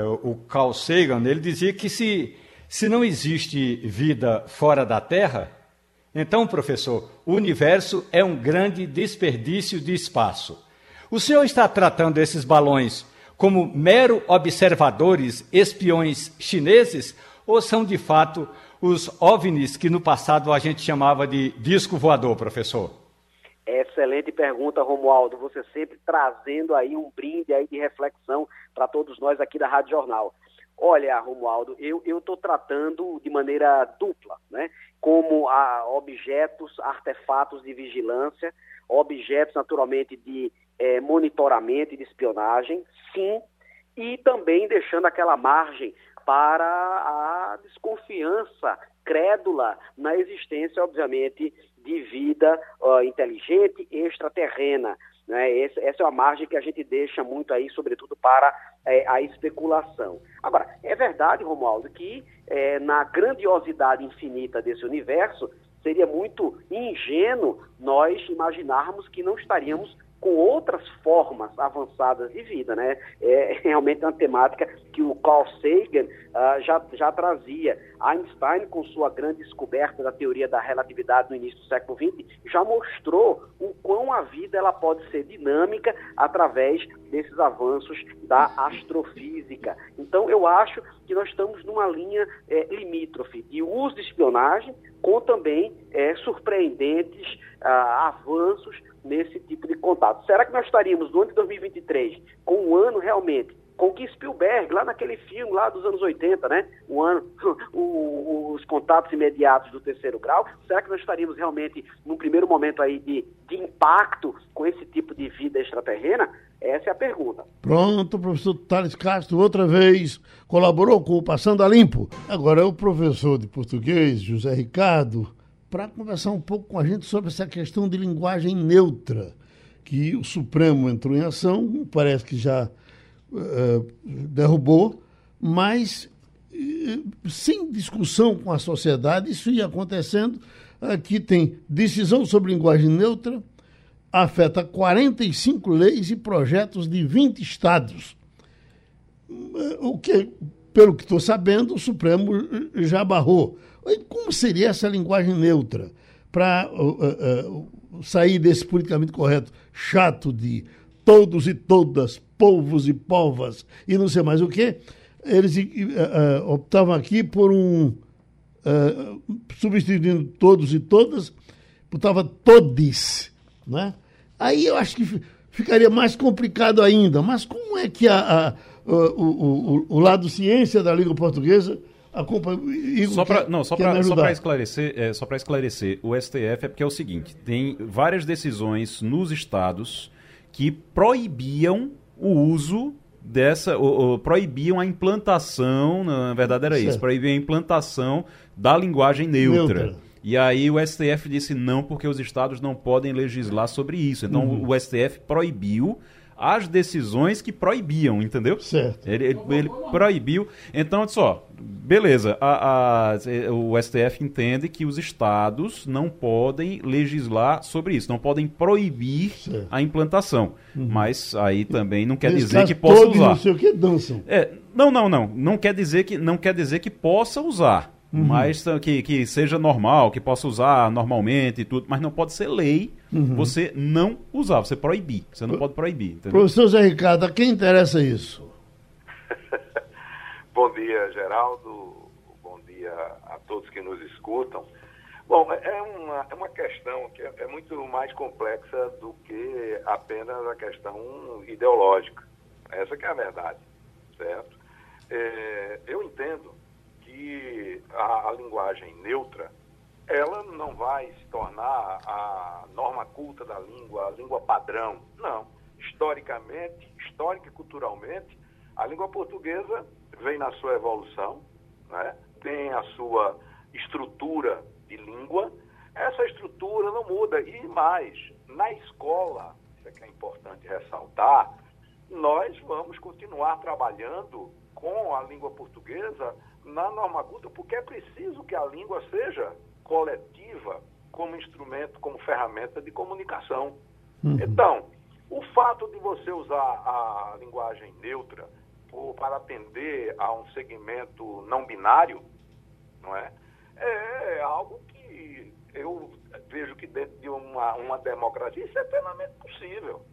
o Carl Sagan, ele dizia que se, se não existe vida fora da Terra, então, professor, o universo é um grande desperdício de espaço. O senhor está tratando esses balões como mero observadores, espiões chineses, ou são de fato os OVNIs que no passado a gente chamava de disco voador, professor? Excelente pergunta, Romualdo. Você sempre trazendo aí um brinde aí de reflexão para todos nós aqui da Rádio Jornal. Olha, Romualdo, eu estou tratando de maneira dupla, né? Como a objetos, artefatos de vigilância, objetos naturalmente de é, monitoramento e de espionagem, sim, e também deixando aquela margem para a desconfiança crédula na existência, obviamente, de vida uh, inteligente extraterrena. Né? Esse, essa é uma margem que a gente deixa muito aí, sobretudo para é, a especulação. Agora, é verdade, Romualdo, que é, na grandiosidade infinita desse universo, seria muito ingênuo nós imaginarmos que não estaríamos com outras formas avançadas de vida, né? É <laughs> realmente uma temática que o Carl Sagan uh, já, já trazia. Einstein, com sua grande descoberta da teoria da relatividade no início do século XX, já mostrou o quão a vida ela pode ser dinâmica através desses avanços da astrofísica. Então, eu acho que nós estamos numa linha é, limítrofe de uso de espionagem com também é, surpreendentes uh, avanços nesse tipo de contato. Será que nós estaríamos no ano de 2023 com um ano realmente com que Spielberg, lá naquele filme lá dos anos 80, né? Um ano, <laughs> o, os contatos imediatos do terceiro grau, será que nós estaríamos realmente num primeiro momento aí de, de impacto com esse tipo de vida extraterrena? Essa é a pergunta. Pronto, professor Thales Castro, outra vez colaborou com o Passando a Limpo. Agora é o professor de português, José Ricardo para conversar um pouco com a gente sobre essa questão de linguagem neutra, que o Supremo entrou em ação, parece que já uh, derrubou, mas uh, sem discussão com a sociedade, isso ia acontecendo. Aqui tem decisão sobre linguagem neutra, afeta 45 leis e projetos de 20 estados. O que, pelo que estou sabendo, o Supremo já barrou. Como seria essa linguagem neutra para uh, uh, sair desse politicamente correto chato de todos e todas, povos e povas e não sei mais o quê? Eles uh, optavam aqui por um. substituindo todos e todas, botava todes. Né? Aí eu acho que ficaria mais complicado ainda. Mas como é que a, a o, o, o, lado ciência da língua portuguesa Só para não, só para só para esclarecer, é, só para esclarecer, o STF é porque é o seguinte, tem várias decisões nos estados que proibiam o uso dessa, ou, ou, proibiam a implantação, na verdade era certo. isso, proibiam a implantação da linguagem neutra. neutra. E aí o STF disse não, porque os estados não podem legislar sobre isso. Então uhum. o STF proibiu as decisões que proibiam, entendeu? Certo. Ele, ele, ele proibiu. Então, olha só, beleza, a, a, o STF entende que os estados não podem legislar sobre isso, não podem proibir certo. a implantação. Uhum. Mas aí também não quer Nesse dizer que possa usar. Não sei o que dançam. É, não, não, não. Não quer dizer que, não quer dizer que possa usar. Uhum. Mas que, que seja normal, que possa usar normalmente e tudo, mas não pode ser lei uhum. você não usar, você proibir. Você não pode proibir. Entendeu? Professor Zé Ricardo, a quem interessa isso? <laughs> Bom dia, Geraldo. Bom dia a todos que nos escutam. Bom, é, é uma, é uma questão que é, é muito mais complexa do que apenas a questão ideológica. Essa que é a verdade, certo? É, eu entendo que a, a linguagem neutra ela não vai se tornar a norma culta da língua, a língua padrão. Não. Historicamente, histórica e culturalmente, a língua portuguesa vem na sua evolução, né? tem a sua estrutura de língua. Essa estrutura não muda. E mais, na escola, isso é que é importante ressaltar, nós vamos continuar trabalhando com a língua portuguesa na norma culta, porque é preciso que a língua seja coletiva como instrumento, como ferramenta de comunicação. Uhum. Então, o fato de você usar a linguagem neutra por, para atender a um segmento não binário, não é? É algo que eu vejo que dentro de uma, uma democracia isso é plenamente possível.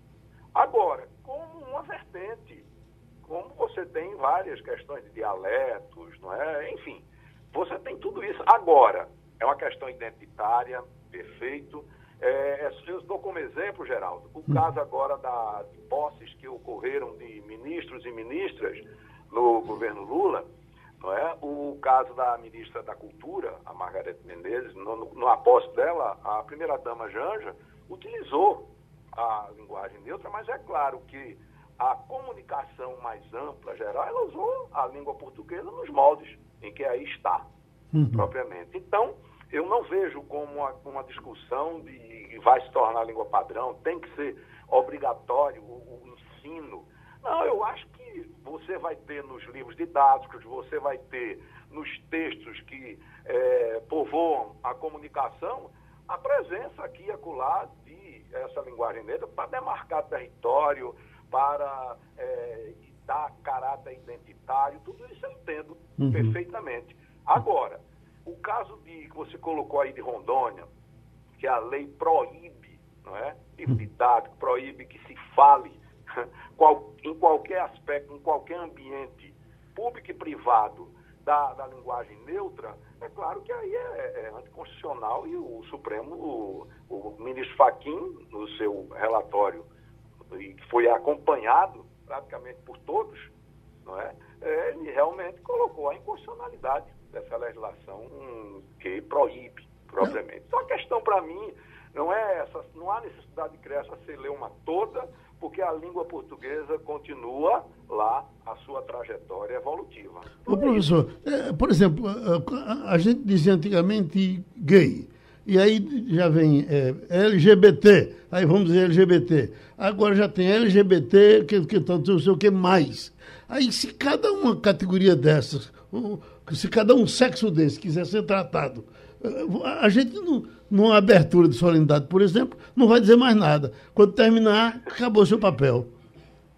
Agora, como uma vertente, como você tem várias questões de dialetos, não é? Enfim, você tem tudo isso. Agora, é uma questão identitária, perfeito. É, é eu dou como exemplo, Geraldo, o hum. caso agora da, de posses que ocorreram de ministros e ministras no governo Lula, não é? O caso da ministra da Cultura, a Margarete Menezes, no, no, no aposto dela, a primeira-dama Janja utilizou a linguagem neutra, mas é claro que a comunicação mais ampla, geral, ela usou a língua portuguesa nos moldes em que aí está, uhum. propriamente. Então, eu não vejo como uma, uma discussão de vai se tornar língua padrão, tem que ser obrigatório o, o ensino. Não, eu acho que você vai ter nos livros didáticos, você vai ter nos textos que é, povoam a comunicação, a presença aqui e acolá de essa linguagem negra para demarcar território, para é, dar caráter identitário, tudo isso eu entendo uhum. perfeitamente. Agora, o caso de que você colocou aí de Rondônia, que a lei proíbe, não é? Didático, proíbe que se fale <laughs> qual, em qualquer aspecto, em qualquer ambiente, público e privado, da, da linguagem neutra, é claro que aí é, é anticonstitucional e o Supremo, o, o ministro Faquim, no seu relatório, e que foi acompanhado praticamente por todos, não é? é ele realmente colocou a inconstitucionalidade dessa legislação que proíbe propriamente. Então a questão para mim não é essa, não há necessidade de criar essa celeuma toda, porque a língua portuguesa continua lá a sua trajetória evolutiva. Ô, professor, é, por exemplo, a, a, gente dizia antigamente gay, e aí já vem é, LGBT, aí vamos dizer LGBT. Agora já tem LGBT, que, que tanto não sei o que mais. Aí se cada uma categoria dessas, se cada um sexo desse quiser ser tratado, a gente, não, numa abertura de solenidade, por exemplo, não vai dizer mais nada. Quando terminar, acabou seu papel.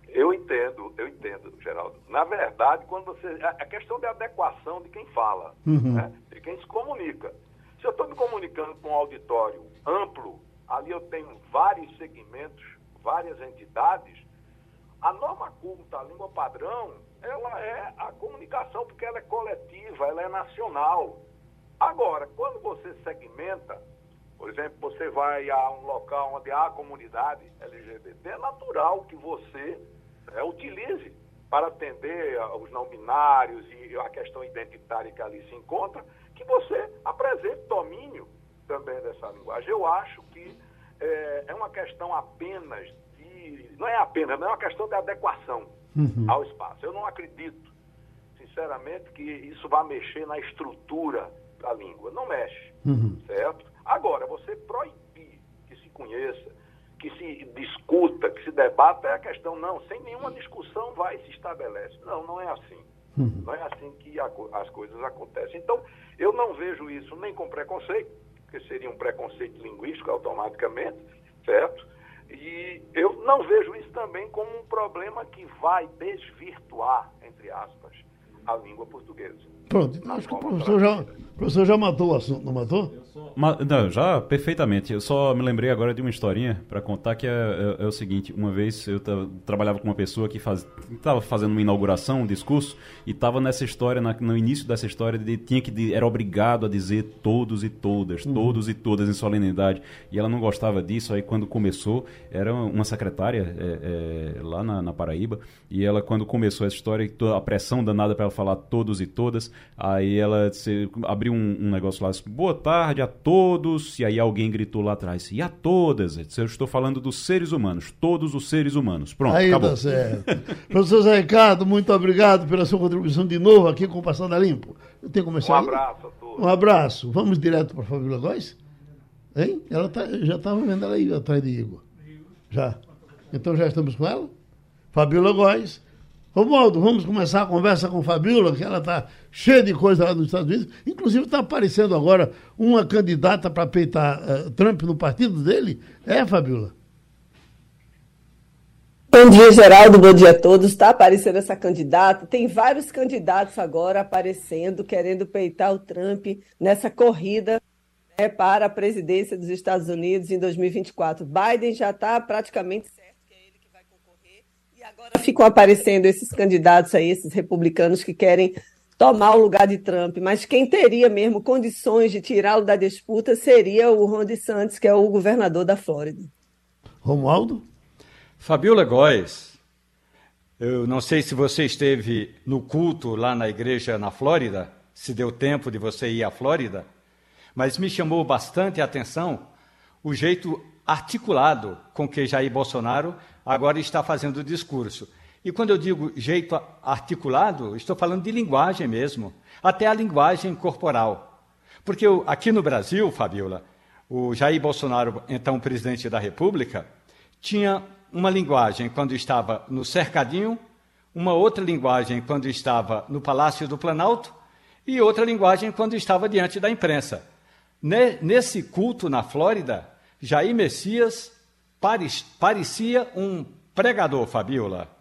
Eu entendo, eu entendo, Geraldo. Na verdade, quando você. A questão de adequação de quem fala, uhum. né? de quem se comunica. Se eu estou me comunicando com um auditório amplo, ali eu tenho vários segmentos, várias entidades, a norma culta, a língua padrão, ela é a comunicação, porque ela é coletiva, ela é nacional. Agora, quando você segmenta, por exemplo, você vai a um local onde há comunidade LGBT, é natural que você é, utilize para atender os não binários e a questão identitária que ali se encontra, que você apresente domínio também dessa linguagem. Eu acho que é, é uma questão apenas de. Não é apenas, não é uma questão de adequação uhum. ao espaço. Eu não acredito, sinceramente, que isso vá mexer na estrutura da língua. Não mexe, uhum. certo? Agora, você proibir que se conheça, que se discuta, que se debata, é a questão, não, sem nenhuma discussão vai se estabelece. Não, não é assim. Uhum. Não é assim que a, as coisas acontecem. Então, eu não vejo isso nem com preconceito, porque seria um preconceito linguístico automaticamente, certo? E eu não vejo isso também como um problema que vai desvirtuar, entre aspas, a língua portuguesa. Pronto, então acho que o professor já, o professor já matou o assunto, não matou? Ma, não, já, perfeitamente. Eu só me lembrei agora de uma historinha para contar que é, é, é, o seguinte: uma vez eu trabalhava com uma pessoa que estava faz, fazendo uma inauguração, um discurso, e estava nessa história, na, no início dessa história, de, tinha que era obrigado a dizer todos e todas, uhum. todos e todas em solenidade. E ela não gostava disso, aí quando começou, era uma secretária é, é, lá na, na, Paraíba, e ela, quando começou essa história, a pressão danada para ela falar todos e todas, Aí ela se, abriu um, um, negócio lá, boa tarde a todos, e aí alguém gritou lá atrás, e a todas? Eu estou falando dos seres humanos, todos os seres humanos. Pronto, aí acabou. Tá certo. Professor Zé Ricardo, muito obrigado pela sua contribuição de novo aqui com o Passando a Limpo. Eu tenho começado. Um abraço a todos. Um abraço. Vamos direto para a Fabíola Góes? Hein? Ela tá, já estava vendo ela aí atrás de Igor. Já. Então já estamos com ela? Fabíola Góes Romualdo, vamos começar a conversa com Fabiola, que ela está cheia de coisa lá nos Estados Unidos. Inclusive está aparecendo agora uma candidata para peitar uh, Trump no partido dele. É, Fabiola? Bom dia, Geraldo. Bom dia a todos. Está aparecendo essa candidata. Tem vários candidatos agora aparecendo, querendo peitar o Trump nessa corrida né, para a presidência dos Estados Unidos em 2024. Biden já está praticamente certo que é ele que vai E agora ficam aparecendo esses candidatos aí, esses republicanos que querem tomar o lugar de Trump, mas quem teria mesmo condições de tirá-lo da disputa seria o Ron DeSantis, que é o governador da Flórida. Romualdo? Fabiola Góes, eu não sei se você esteve no culto lá na igreja na Flórida, se deu tempo de você ir à Flórida, mas me chamou bastante a atenção o jeito articulado com que Jair Bolsonaro agora está fazendo o discurso. E quando eu digo jeito articulado, estou falando de linguagem mesmo, até a linguagem corporal. Porque eu, aqui no Brasil, Fabiola, o Jair Bolsonaro, então presidente da República, tinha uma linguagem quando estava no cercadinho, uma outra linguagem quando estava no Palácio do Planalto e outra linguagem quando estava diante da imprensa. Nesse culto na Flórida, Jair Messias parecia um pregador, Fabiola.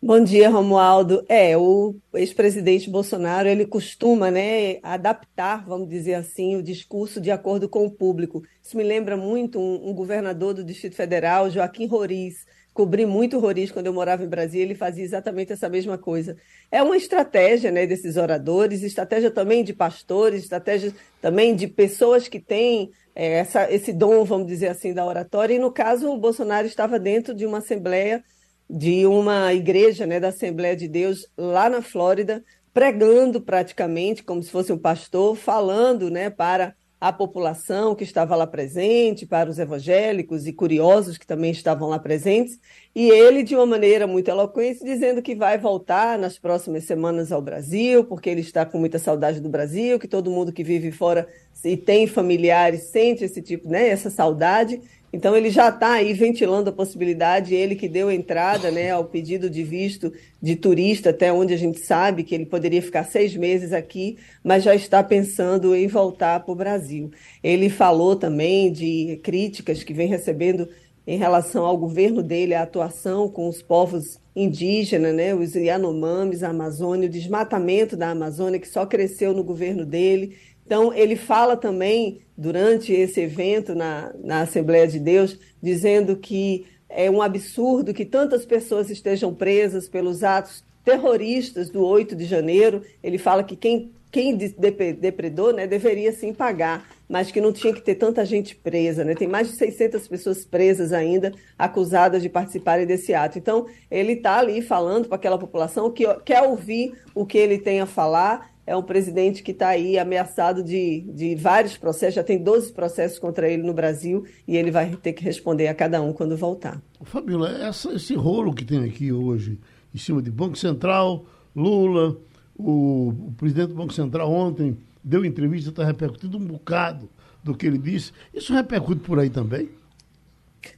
Bom dia, Romualdo. É, o ex-presidente Bolsonaro, ele costuma, né, adaptar, vamos dizer assim, o discurso de acordo com o público. Isso me lembra muito um, um governador do Distrito Federal, Joaquim Roriz. Cobri muito Roriz quando eu morava em Brasília, ele fazia exatamente essa mesma coisa. É uma estratégia, né, desses oradores, estratégia também de pastores, estratégia também de pessoas que têm é, essa, esse dom, vamos dizer assim, da oratória. E no caso, o Bolsonaro estava dentro de uma assembleia de uma igreja né, da Assembleia de Deus lá na Flórida, pregando praticamente como se fosse um pastor, falando né, para a população que estava lá presente, para os evangélicos e curiosos que também estavam lá presentes, e ele, de uma maneira muito eloquente, dizendo que vai voltar nas próximas semanas ao Brasil, porque ele está com muita saudade do Brasil, que todo mundo que vive fora e tem familiares sente esse tipo, né, essa saudade, então ele já está aí ventilando a possibilidade, ele que deu entrada né, ao pedido de visto de turista, até onde a gente sabe que ele poderia ficar seis meses aqui, mas já está pensando em voltar para o Brasil. Ele falou também de críticas que vem recebendo em relação ao governo dele, a atuação com os povos indígenas, né, os Yanomamis, a Amazônia, o desmatamento da Amazônia, que só cresceu no governo dele. Então, ele fala também, durante esse evento na, na Assembleia de Deus, dizendo que é um absurdo que tantas pessoas estejam presas pelos atos terroristas do 8 de janeiro. Ele fala que quem, quem depredou né, deveria sim pagar, mas que não tinha que ter tanta gente presa. Né? Tem mais de 600 pessoas presas ainda, acusadas de participarem desse ato. Então, ele está ali falando para aquela população que quer ouvir o que ele tem a falar é um presidente que está aí ameaçado de, de vários processos, já tem 12 processos contra ele no Brasil e ele vai ter que responder a cada um quando voltar. Fabíola, essa, esse rolo que tem aqui hoje, em cima de Banco Central, Lula, o, o presidente do Banco Central ontem deu entrevista, está repercutindo um bocado do que ele disse. Isso repercute por aí também?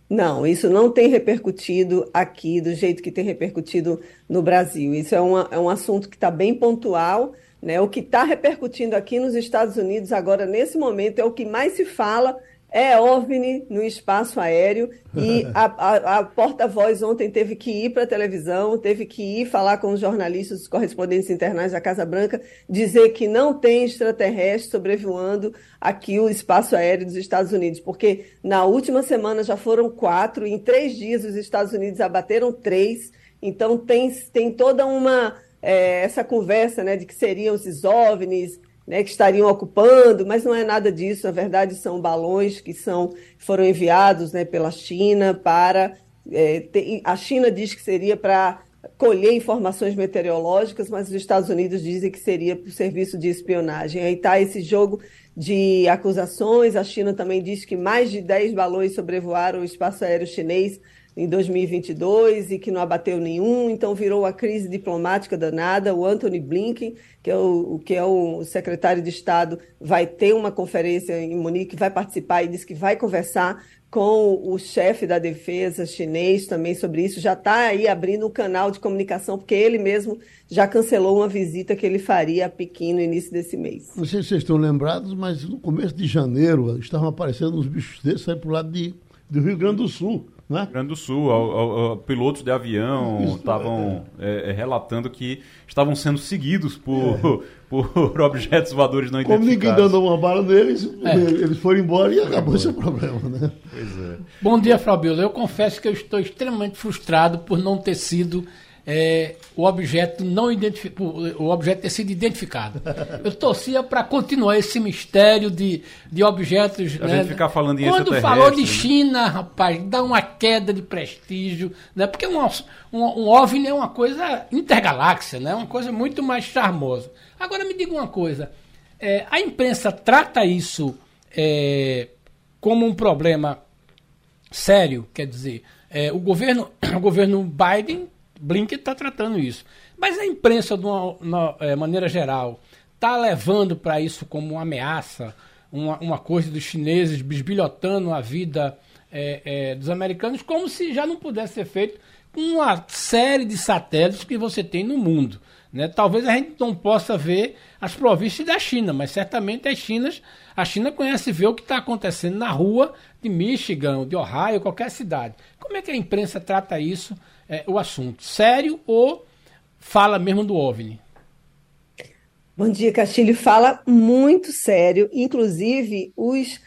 Não, isso não tem repercutido aqui do jeito que tem repercutido no Brasil. Isso é, uma, é um assunto que está bem pontual né? O que está repercutindo aqui nos Estados Unidos agora, nesse momento, é o que mais se fala, é OVNI no espaço aéreo. E <laughs> a, a, a porta-voz ontem teve que ir para a televisão, teve que ir falar com os jornalistas, os correspondentes internais da Casa Branca, dizer que não tem extraterrestre sobrevoando aqui o espaço aéreo dos Estados Unidos, porque na última semana já foram quatro, em três dias os Estados Unidos abateram três. Então tem, tem toda uma é, essa conversa né, de que seriam os OVNIs né, que estariam ocupando, mas não é nada disso. Na verdade, são balões que são, foram enviados né, pela China para. É, a China diz que seria para colher informações meteorológicas, mas os Estados Unidos dizem que seria para o serviço de espionagem. Aí está esse jogo de acusações. A China também diz que mais de 10 balões sobrevoaram o espaço aéreo chinês em 2022 e que não abateu nenhum, então virou a crise diplomática danada. O Anthony Blinken, que é o, que é o secretário de Estado, vai ter uma conferência em Munique, vai participar e disse que vai conversar com o chefe da defesa chinês também sobre isso. Já está aí abrindo um canal de comunicação, porque ele mesmo já cancelou uma visita que ele faria a Pequim no início desse mês. Não sei se vocês estão lembrados, mas no começo de janeiro estavam aparecendo uns bichos desses aí para o lado de, do Rio Grande do Sul. Né? Rio Grande do Sul, ao, ao, ao, pilotos de avião estavam é, é, relatando que estavam sendo seguidos por, é. <laughs> por <laughs> objetos voadores não Como identificados. Como ninguém dando uma bala neles, é. eles foram embora e acabou esse problema, né? Pois é. Bom dia, Fabiola. Eu confesso que eu estou extremamente frustrado por não ter sido é, o objeto não identificado, o objeto ter sido identificado. Eu torcia para continuar esse mistério de, de objetos. A né? gente ficar falando em Quando falou de né? China, rapaz, dá uma queda de prestígio, né? Porque um, um, um OVNI é uma coisa intergaláxia, né? Uma coisa muito mais charmosa. Agora me diga uma coisa, é, a imprensa trata isso é, como um problema sério, quer dizer, é, o governo, <coughs> o governo Biden Blinken está tratando isso. Mas a imprensa, de uma, uma é, maneira geral, está levando para isso como uma ameaça, uma, uma, coisa dos chineses bisbilhotando a vida é, é, dos americanos, como se já não pudesse ser feito com uma série de satélites que você tem no mundo. Né? Talvez a gente não possa ver as províncias da China, mas certamente as Chinas, a China conhece ver o que está acontecendo na rua de Michigan, de Ohio, qualquer cidade. Como é que a imprensa trata isso é, o assunto? Sério ou fala mesmo do OVNI? Bom dia, Castilho. Fala muito sério. Inclusive, os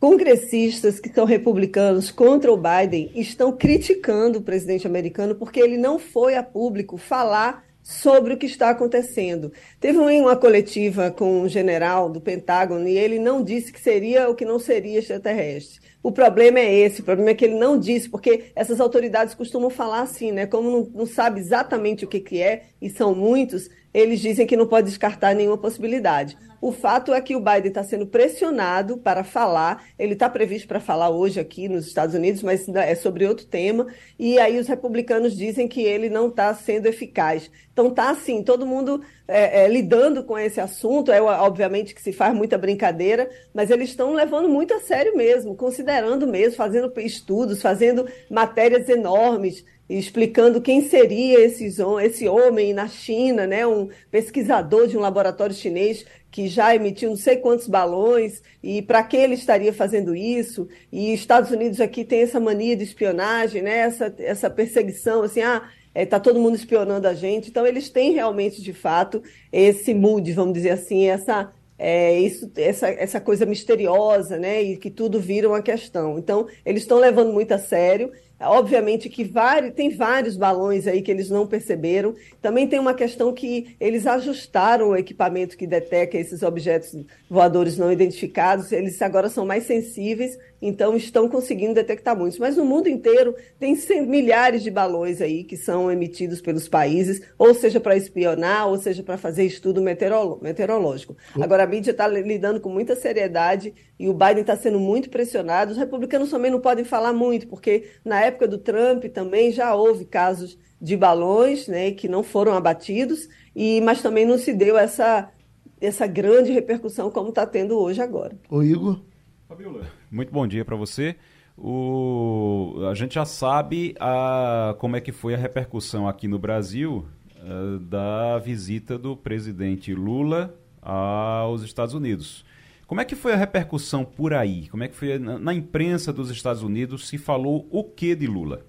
congressistas que são republicanos contra o Biden estão criticando o presidente americano porque ele não foi a público falar sobre o que está acontecendo. Teve uma coletiva com um general do Pentágono e ele não disse que seria ou que não seria extraterrestre. O problema é esse, o problema é que ele não disse, porque essas autoridades costumam falar assim, né? Como não, não sabe exatamente o que, que é, e são muitos, eles dizem que não pode descartar nenhuma possibilidade. O fato é que o Biden está sendo pressionado para falar, ele está previsto para falar hoje aqui nos Estados Unidos, mas é sobre outro tema, e aí os republicanos dizem que ele não está sendo eficaz. Então tá assim, todo mundo é, é, lidando com esse assunto, é obviamente que se faz muita brincadeira, mas eles estão levando muito a sério mesmo, considerando mesmo, fazendo estudos, fazendo matérias enormes, explicando quem seria esse, esse homem na China, né, um pesquisador de um laboratório chinês que já emitiu não sei quantos balões e para que ele estaria fazendo isso. E Estados Unidos aqui tem essa mania de espionagem, né, essa, essa perseguição, assim, ah, está é, tá todo mundo espionando a gente. Então, eles têm realmente, de fato, esse mood, vamos dizer assim, essa, é, isso, essa, essa coisa misteriosa, né? E que tudo vira uma questão. Então, eles estão levando muito a sério. Obviamente que vários, tem vários balões aí que eles não perceberam. Também tem uma questão que eles ajustaram o equipamento que detecta esses objetos voadores não identificados. Eles agora são mais sensíveis, então estão conseguindo detectar muitos. Mas no mundo inteiro tem milhares de balões aí que são emitidos pelos países, ou seja para espionar, ou seja para fazer estudo meteorológico. Agora a mídia está lidando com muita seriedade e o Biden está sendo muito pressionado. Os republicanos também não podem falar muito, porque na época do Trump também já houve casos de balões né, que não foram abatidos, e mas também não se deu essa, essa grande repercussão como está tendo hoje agora. O Igor? Fabiola. Muito bom dia para você. O, a gente já sabe a, como é que foi a repercussão aqui no Brasil uh, da visita do presidente Lula aos Estados Unidos. Como é que foi a repercussão por aí? Como é que foi na, imprensa dos Estados Unidos? Se falou o que de Lula?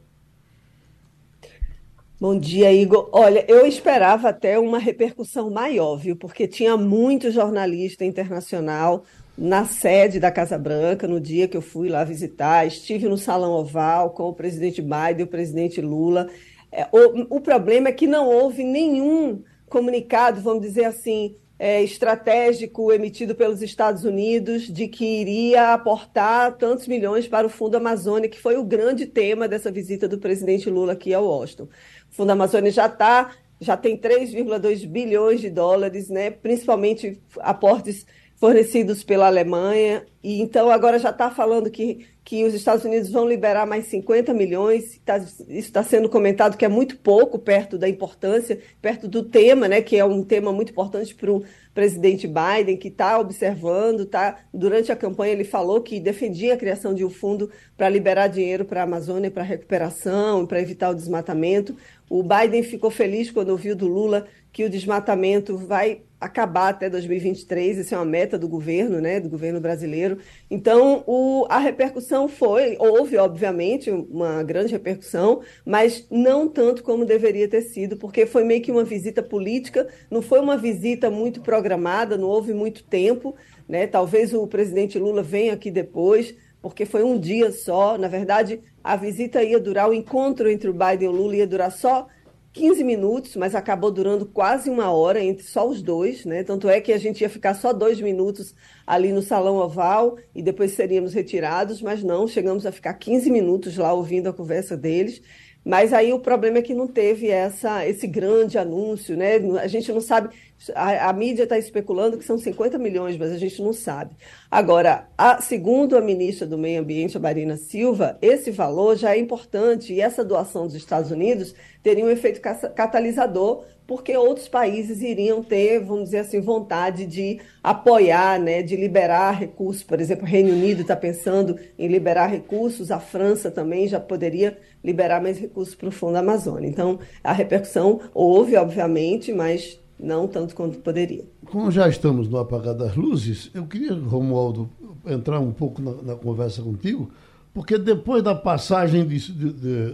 Bom dia, Igor. Olha, eu esperava até uma repercussão maior, viu? Porque tinha muito jornalista internacional na sede da Casa Branca no dia que eu fui lá visitar. Estive no Salão Oval com o presidente Biden e o presidente Lula. É, o problema é que não houve nenhum comunicado, vamos dizer assim, é, estratégico emitido pelos Estados Unidos de que iria aportar tantos milhões para o Fundo Amazônia, que foi o grande tema dessa visita do presidente Lula aqui a Washington. O Fundo Amazônia já está, já tem 3,2 bilhões de dólares, né, principalmente aportes fornecidos pela Alemanha, e então agora já está falando que, que os Estados Unidos vão liberar mais 50 milhões, tá, isso está sendo comentado que é muito pouco perto da importância, perto do tema, né, que é um tema muito importante para o presidente Biden, que está observando, tá, durante a campanha ele falou que defendia a criação de um fundo para liberar dinheiro para a Amazônia, para recuperação, para evitar o desmatamento. O Biden ficou feliz quando ouviu do Lula que o desmatamento vai acabar até 2023, essa é uma meta do governo, né, do governo brasileiro. Então, o, a repercussão foi, houve, obviamente, uma grande repercussão, mas não tanto como deveria ter sido, porque foi meio que uma visita política, não foi uma visita muito programada, não houve muito tempo, né? Talvez o presidente Lula venha aqui depois, porque foi um dia só. Na verdade, a visita ia durar, o encontro entre o Biden e o Lula ia durar só 15 minutos, mas acabou durando quase uma hora entre só os dois, né? Tanto é que a gente ia ficar só dois minutos ali no salão oval e depois seríamos retirados, mas não, chegamos a ficar 15 minutos lá ouvindo a conversa deles. Mas aí o problema é que não teve essa, esse grande anúncio, né? A gente não sabe, a, a mídia está especulando que são 50 milhões, mas a gente não sabe. Agora, a, segundo a ministra do Meio Ambiente, a Marina Silva, esse valor já é importante e essa doação dos Estados Unidos teria um efeito catalisador porque outros países iriam ter, vamos dizer assim, vontade de apoiar, né, de liberar recursos. Por exemplo, o Reino Unido está pensando em liberar recursos, a França também já poderia liberar mais recursos para o Fundo Amazônia. Então, a repercussão houve, obviamente, mas não tanto quanto poderia. Como já estamos no apagar das luzes, eu queria, Romualdo, entrar um pouco na, na conversa contigo, porque depois da passagem de, de, de,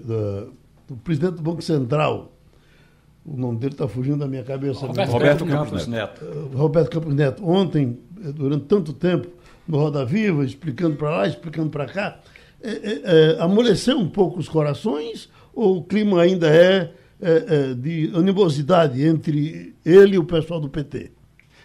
do presidente do Banco Central, o nome dele está fugindo da minha cabeça. Roberto, Roberto Campos Neto. Neto. Uh, Roberto Campos Neto. Ontem, eh, durante tanto tempo, no Roda Viva, explicando para lá, explicando para cá, é, é, é, amoleceu um pouco os corações ou o clima ainda é, é, de animosidade entre ele e o pessoal do PT?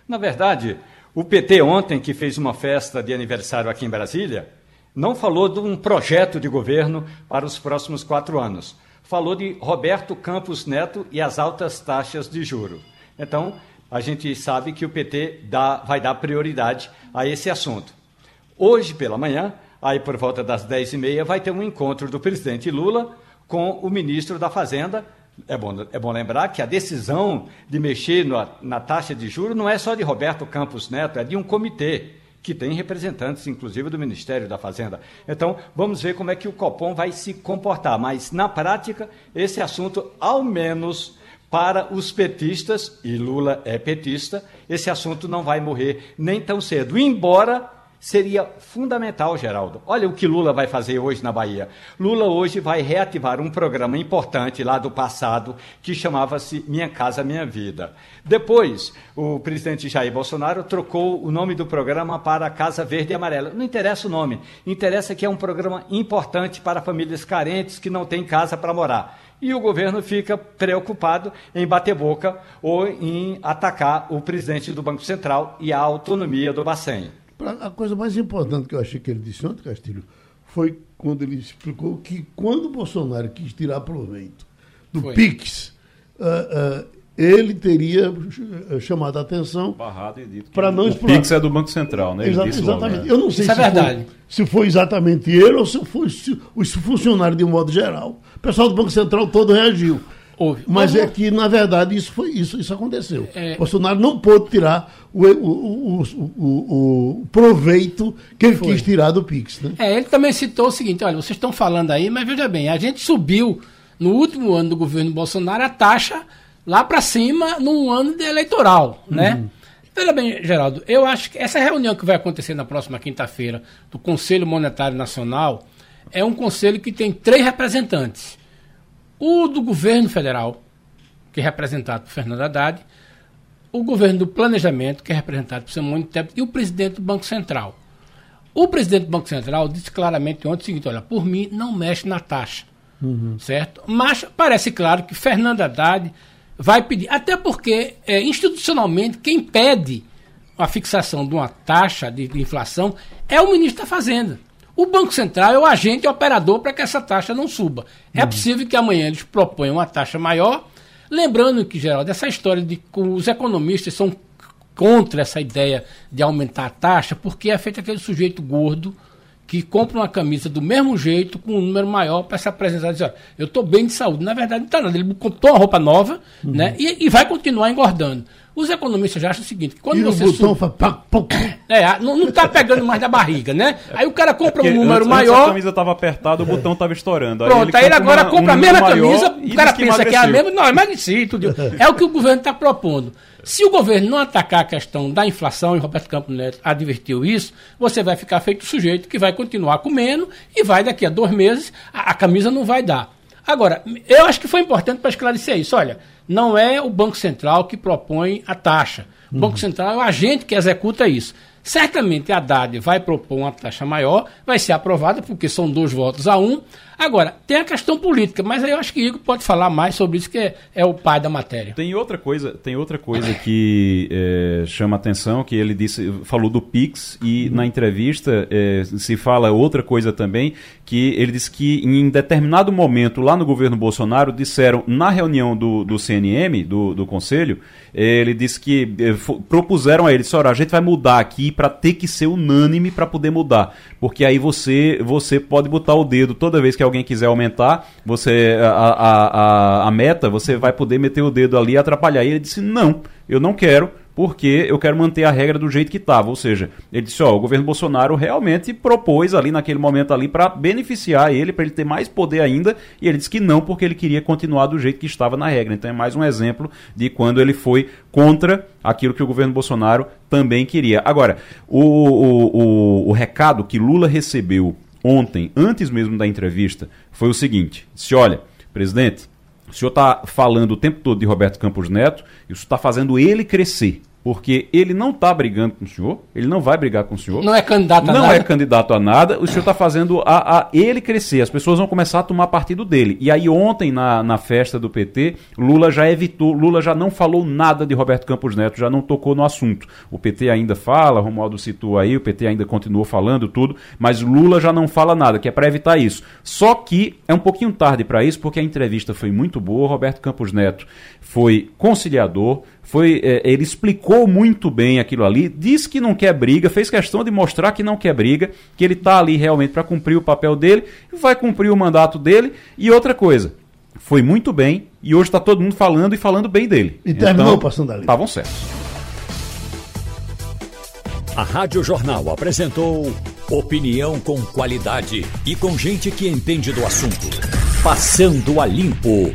Na verdade, o PT ontem, que fez uma festa de aniversário aqui em Brasília, não falou de um projeto de governo para os próximos quatro anos falou de Roberto Campos Neto e as altas taxas de juro. Então, a gente sabe que o PT dá, vai dar prioridade a esse assunto. Hoje pela manhã, aí por volta das 10h30, vai ter um encontro do presidente Lula com o ministro da Fazenda. É bom, é bom lembrar que a decisão de mexer na, na taxa de juros não é só de Roberto Campos Neto, é de um comitê que tem representantes, inclusive, do Ministério da Fazenda. Então, vamos ver como é que o Copom vai se comportar. Mas, na prática, esse assunto, ao menos para os petistas, e Lula é petista, esse assunto não vai morrer nem tão cedo. Embora seria fundamental, Geraldo. Olha o que Lula vai fazer hoje na Bahia. Lula hoje vai reativar um programa importante lá do passado que chamava-se Minha Casa Minha Vida. Depois, o presidente Jair Bolsonaro trocou o nome do programa para Casa Verde e Amarela. Não interessa o nome, interessa que é um programa importante para famílias carentes que não têm casa para morar e o governo fica preocupado em bater boca ou em atacar o presidente do Banco Central e a autonomia do Bacen. A coisa mais importante que eu achei que ele disse ontem, Castilho, foi quando ele explicou que quando o Bolsonaro quis tirar proveito do foi. PIX, uh, uh, ele teria eh, chamado a atenção para não explorar. O PIX é do Banco Central, né? Exa exatamente. Logo, né? Eu não sei Isso se, é verdade. Foi, se foi exatamente ele ou se foi se, os funcionários de um modo geral. O pessoal do Banco Central todo reagiu. Houve. Mas, Mas é que, na verdade, isso, foi, isso, isso aconteceu. É... Bolsonaro não pôde tirar o, o, o, o proveito que ele foi. quis tirar do Pix. Né? É, ele também citou o seguinte: olha, vocês estão falando aí, mas veja bem, a gente subiu no último ano do governo Bolsonaro a taxa lá para cima num ano de eleitoral, né? Uhum. Veja bem, Geraldo, eu acho que essa reunião que vai acontecer na próxima quinta-feira do Conselho Monetário Nacional é um conselho que tem três representantes o do governo federal, que é representado por Fernando Haddad, o governo do planejamento, que é representado por Simone Tebet, e o presidente do Banco Central. O presidente do Banco Central disse claramente ontem o seguinte: olha, por mim não mexe na taxa. Uhum. Certo? Mas parece claro que Fernando Haddad vai pedir, até porque é, institucionalmente quem pede a fixação de uma taxa de, de inflação é o ministro da Fazenda. O Banco Central é o agente operador para que essa taxa não suba. É uhum. possível que amanhã eles proponham uma taxa maior. Lembrando que, Geraldo, essa história de que os economistas são contra essa ideia de aumentar a taxa, porque é feito aquele sujeito gordo que compra uma camisa do mesmo jeito, com um número maior, para se apresentar e dizer, eu estou bem de saúde. Na verdade, não está nada. Ele comprou uma roupa nova uhum. né, e, e, vai continuar engordando. Os economistas já acham o seguinte: quando e você. O botão sub... pá, é, não, está pegando mais da barriga, né? Aí o cara compra um número antes, maior. Antes a camisa estava apertada, o botão estava estourando. Aí Pronto, ele aí ele agora uma, compra um a mesma camisa, o cara que pensa que é a mesma. Não, emagreci, tudo. <laughs> É o que o governo está propondo. Se o governo não atacar a questão da inflação, e Roberto Campos Neto advertiu isso, você vai ficar feito sujeito que vai continuar comendo e vai daqui a dois meses, a, a camisa não vai dar. Agora, eu acho que foi importante para esclarecer isso. Olha, não é o Banco Central que propõe a taxa. O Banco uhum. Central é o agente que executa isso. Certamente a Haddad vai propor uma taxa maior, vai ser aprovada, porque são dois votos a um. Agora, tem a questão política, mas aí eu acho que Igor pode falar mais sobre isso, que é, é o pai da matéria. Tem outra coisa, tem outra coisa que é, chama atenção, que ele disse, falou do Pix, e na entrevista é, se fala outra coisa também, que ele disse que em determinado momento, lá no governo Bolsonaro, disseram, na reunião do, do CNM, do, do Conselho, ele disse que eh, propuseram a ele, disse, a gente vai mudar aqui para ter que ser unânime para poder mudar, porque aí você você pode botar o dedo toda vez que alguém quiser aumentar, você a, a, a, a meta, você vai poder meter o dedo ali e atrapalhar. E ele disse, não, eu não quero, porque eu quero manter a regra do jeito que estava. Ou seja, ele disse: ó, o governo Bolsonaro realmente propôs ali naquele momento ali para beneficiar ele, para ele ter mais poder ainda, e ele disse que não, porque ele queria continuar do jeito que estava na regra. Então é mais um exemplo de quando ele foi contra aquilo que o governo Bolsonaro também queria. Agora, o, o, o, o recado que Lula recebeu ontem, antes mesmo da entrevista, foi o seguinte: se olha, presidente. O senhor está falando o tempo todo de Roberto Campos Neto, isso está fazendo ele crescer porque ele não está brigando com o senhor, ele não vai brigar com o senhor. Não é candidato a não nada. Não é candidato a nada, o senhor está fazendo a, a, ele crescer, as pessoas vão começar a tomar partido dele. E aí ontem, na, na festa do PT, Lula já evitou, Lula já não falou nada de Roberto Campos Neto, já não tocou no assunto. O PT ainda fala, Romualdo citou aí, o PT ainda continuou falando tudo, mas Lula já não fala nada, que é para evitar isso. Só que é um pouquinho tarde para isso, porque a entrevista foi muito boa, Roberto Campos Neto foi conciliador, foi, é, ele explicou muito bem aquilo ali, disse que não quer briga, fez questão de mostrar que não quer briga, que ele está ali realmente para cumprir o papel dele, vai cumprir o mandato dele. E outra coisa, foi muito bem e hoje está todo mundo falando e falando bem dele. E terminou então, passando ali. Estavam certos. A Rádio Jornal apresentou opinião com qualidade e com gente que entende do assunto. Passando a limpo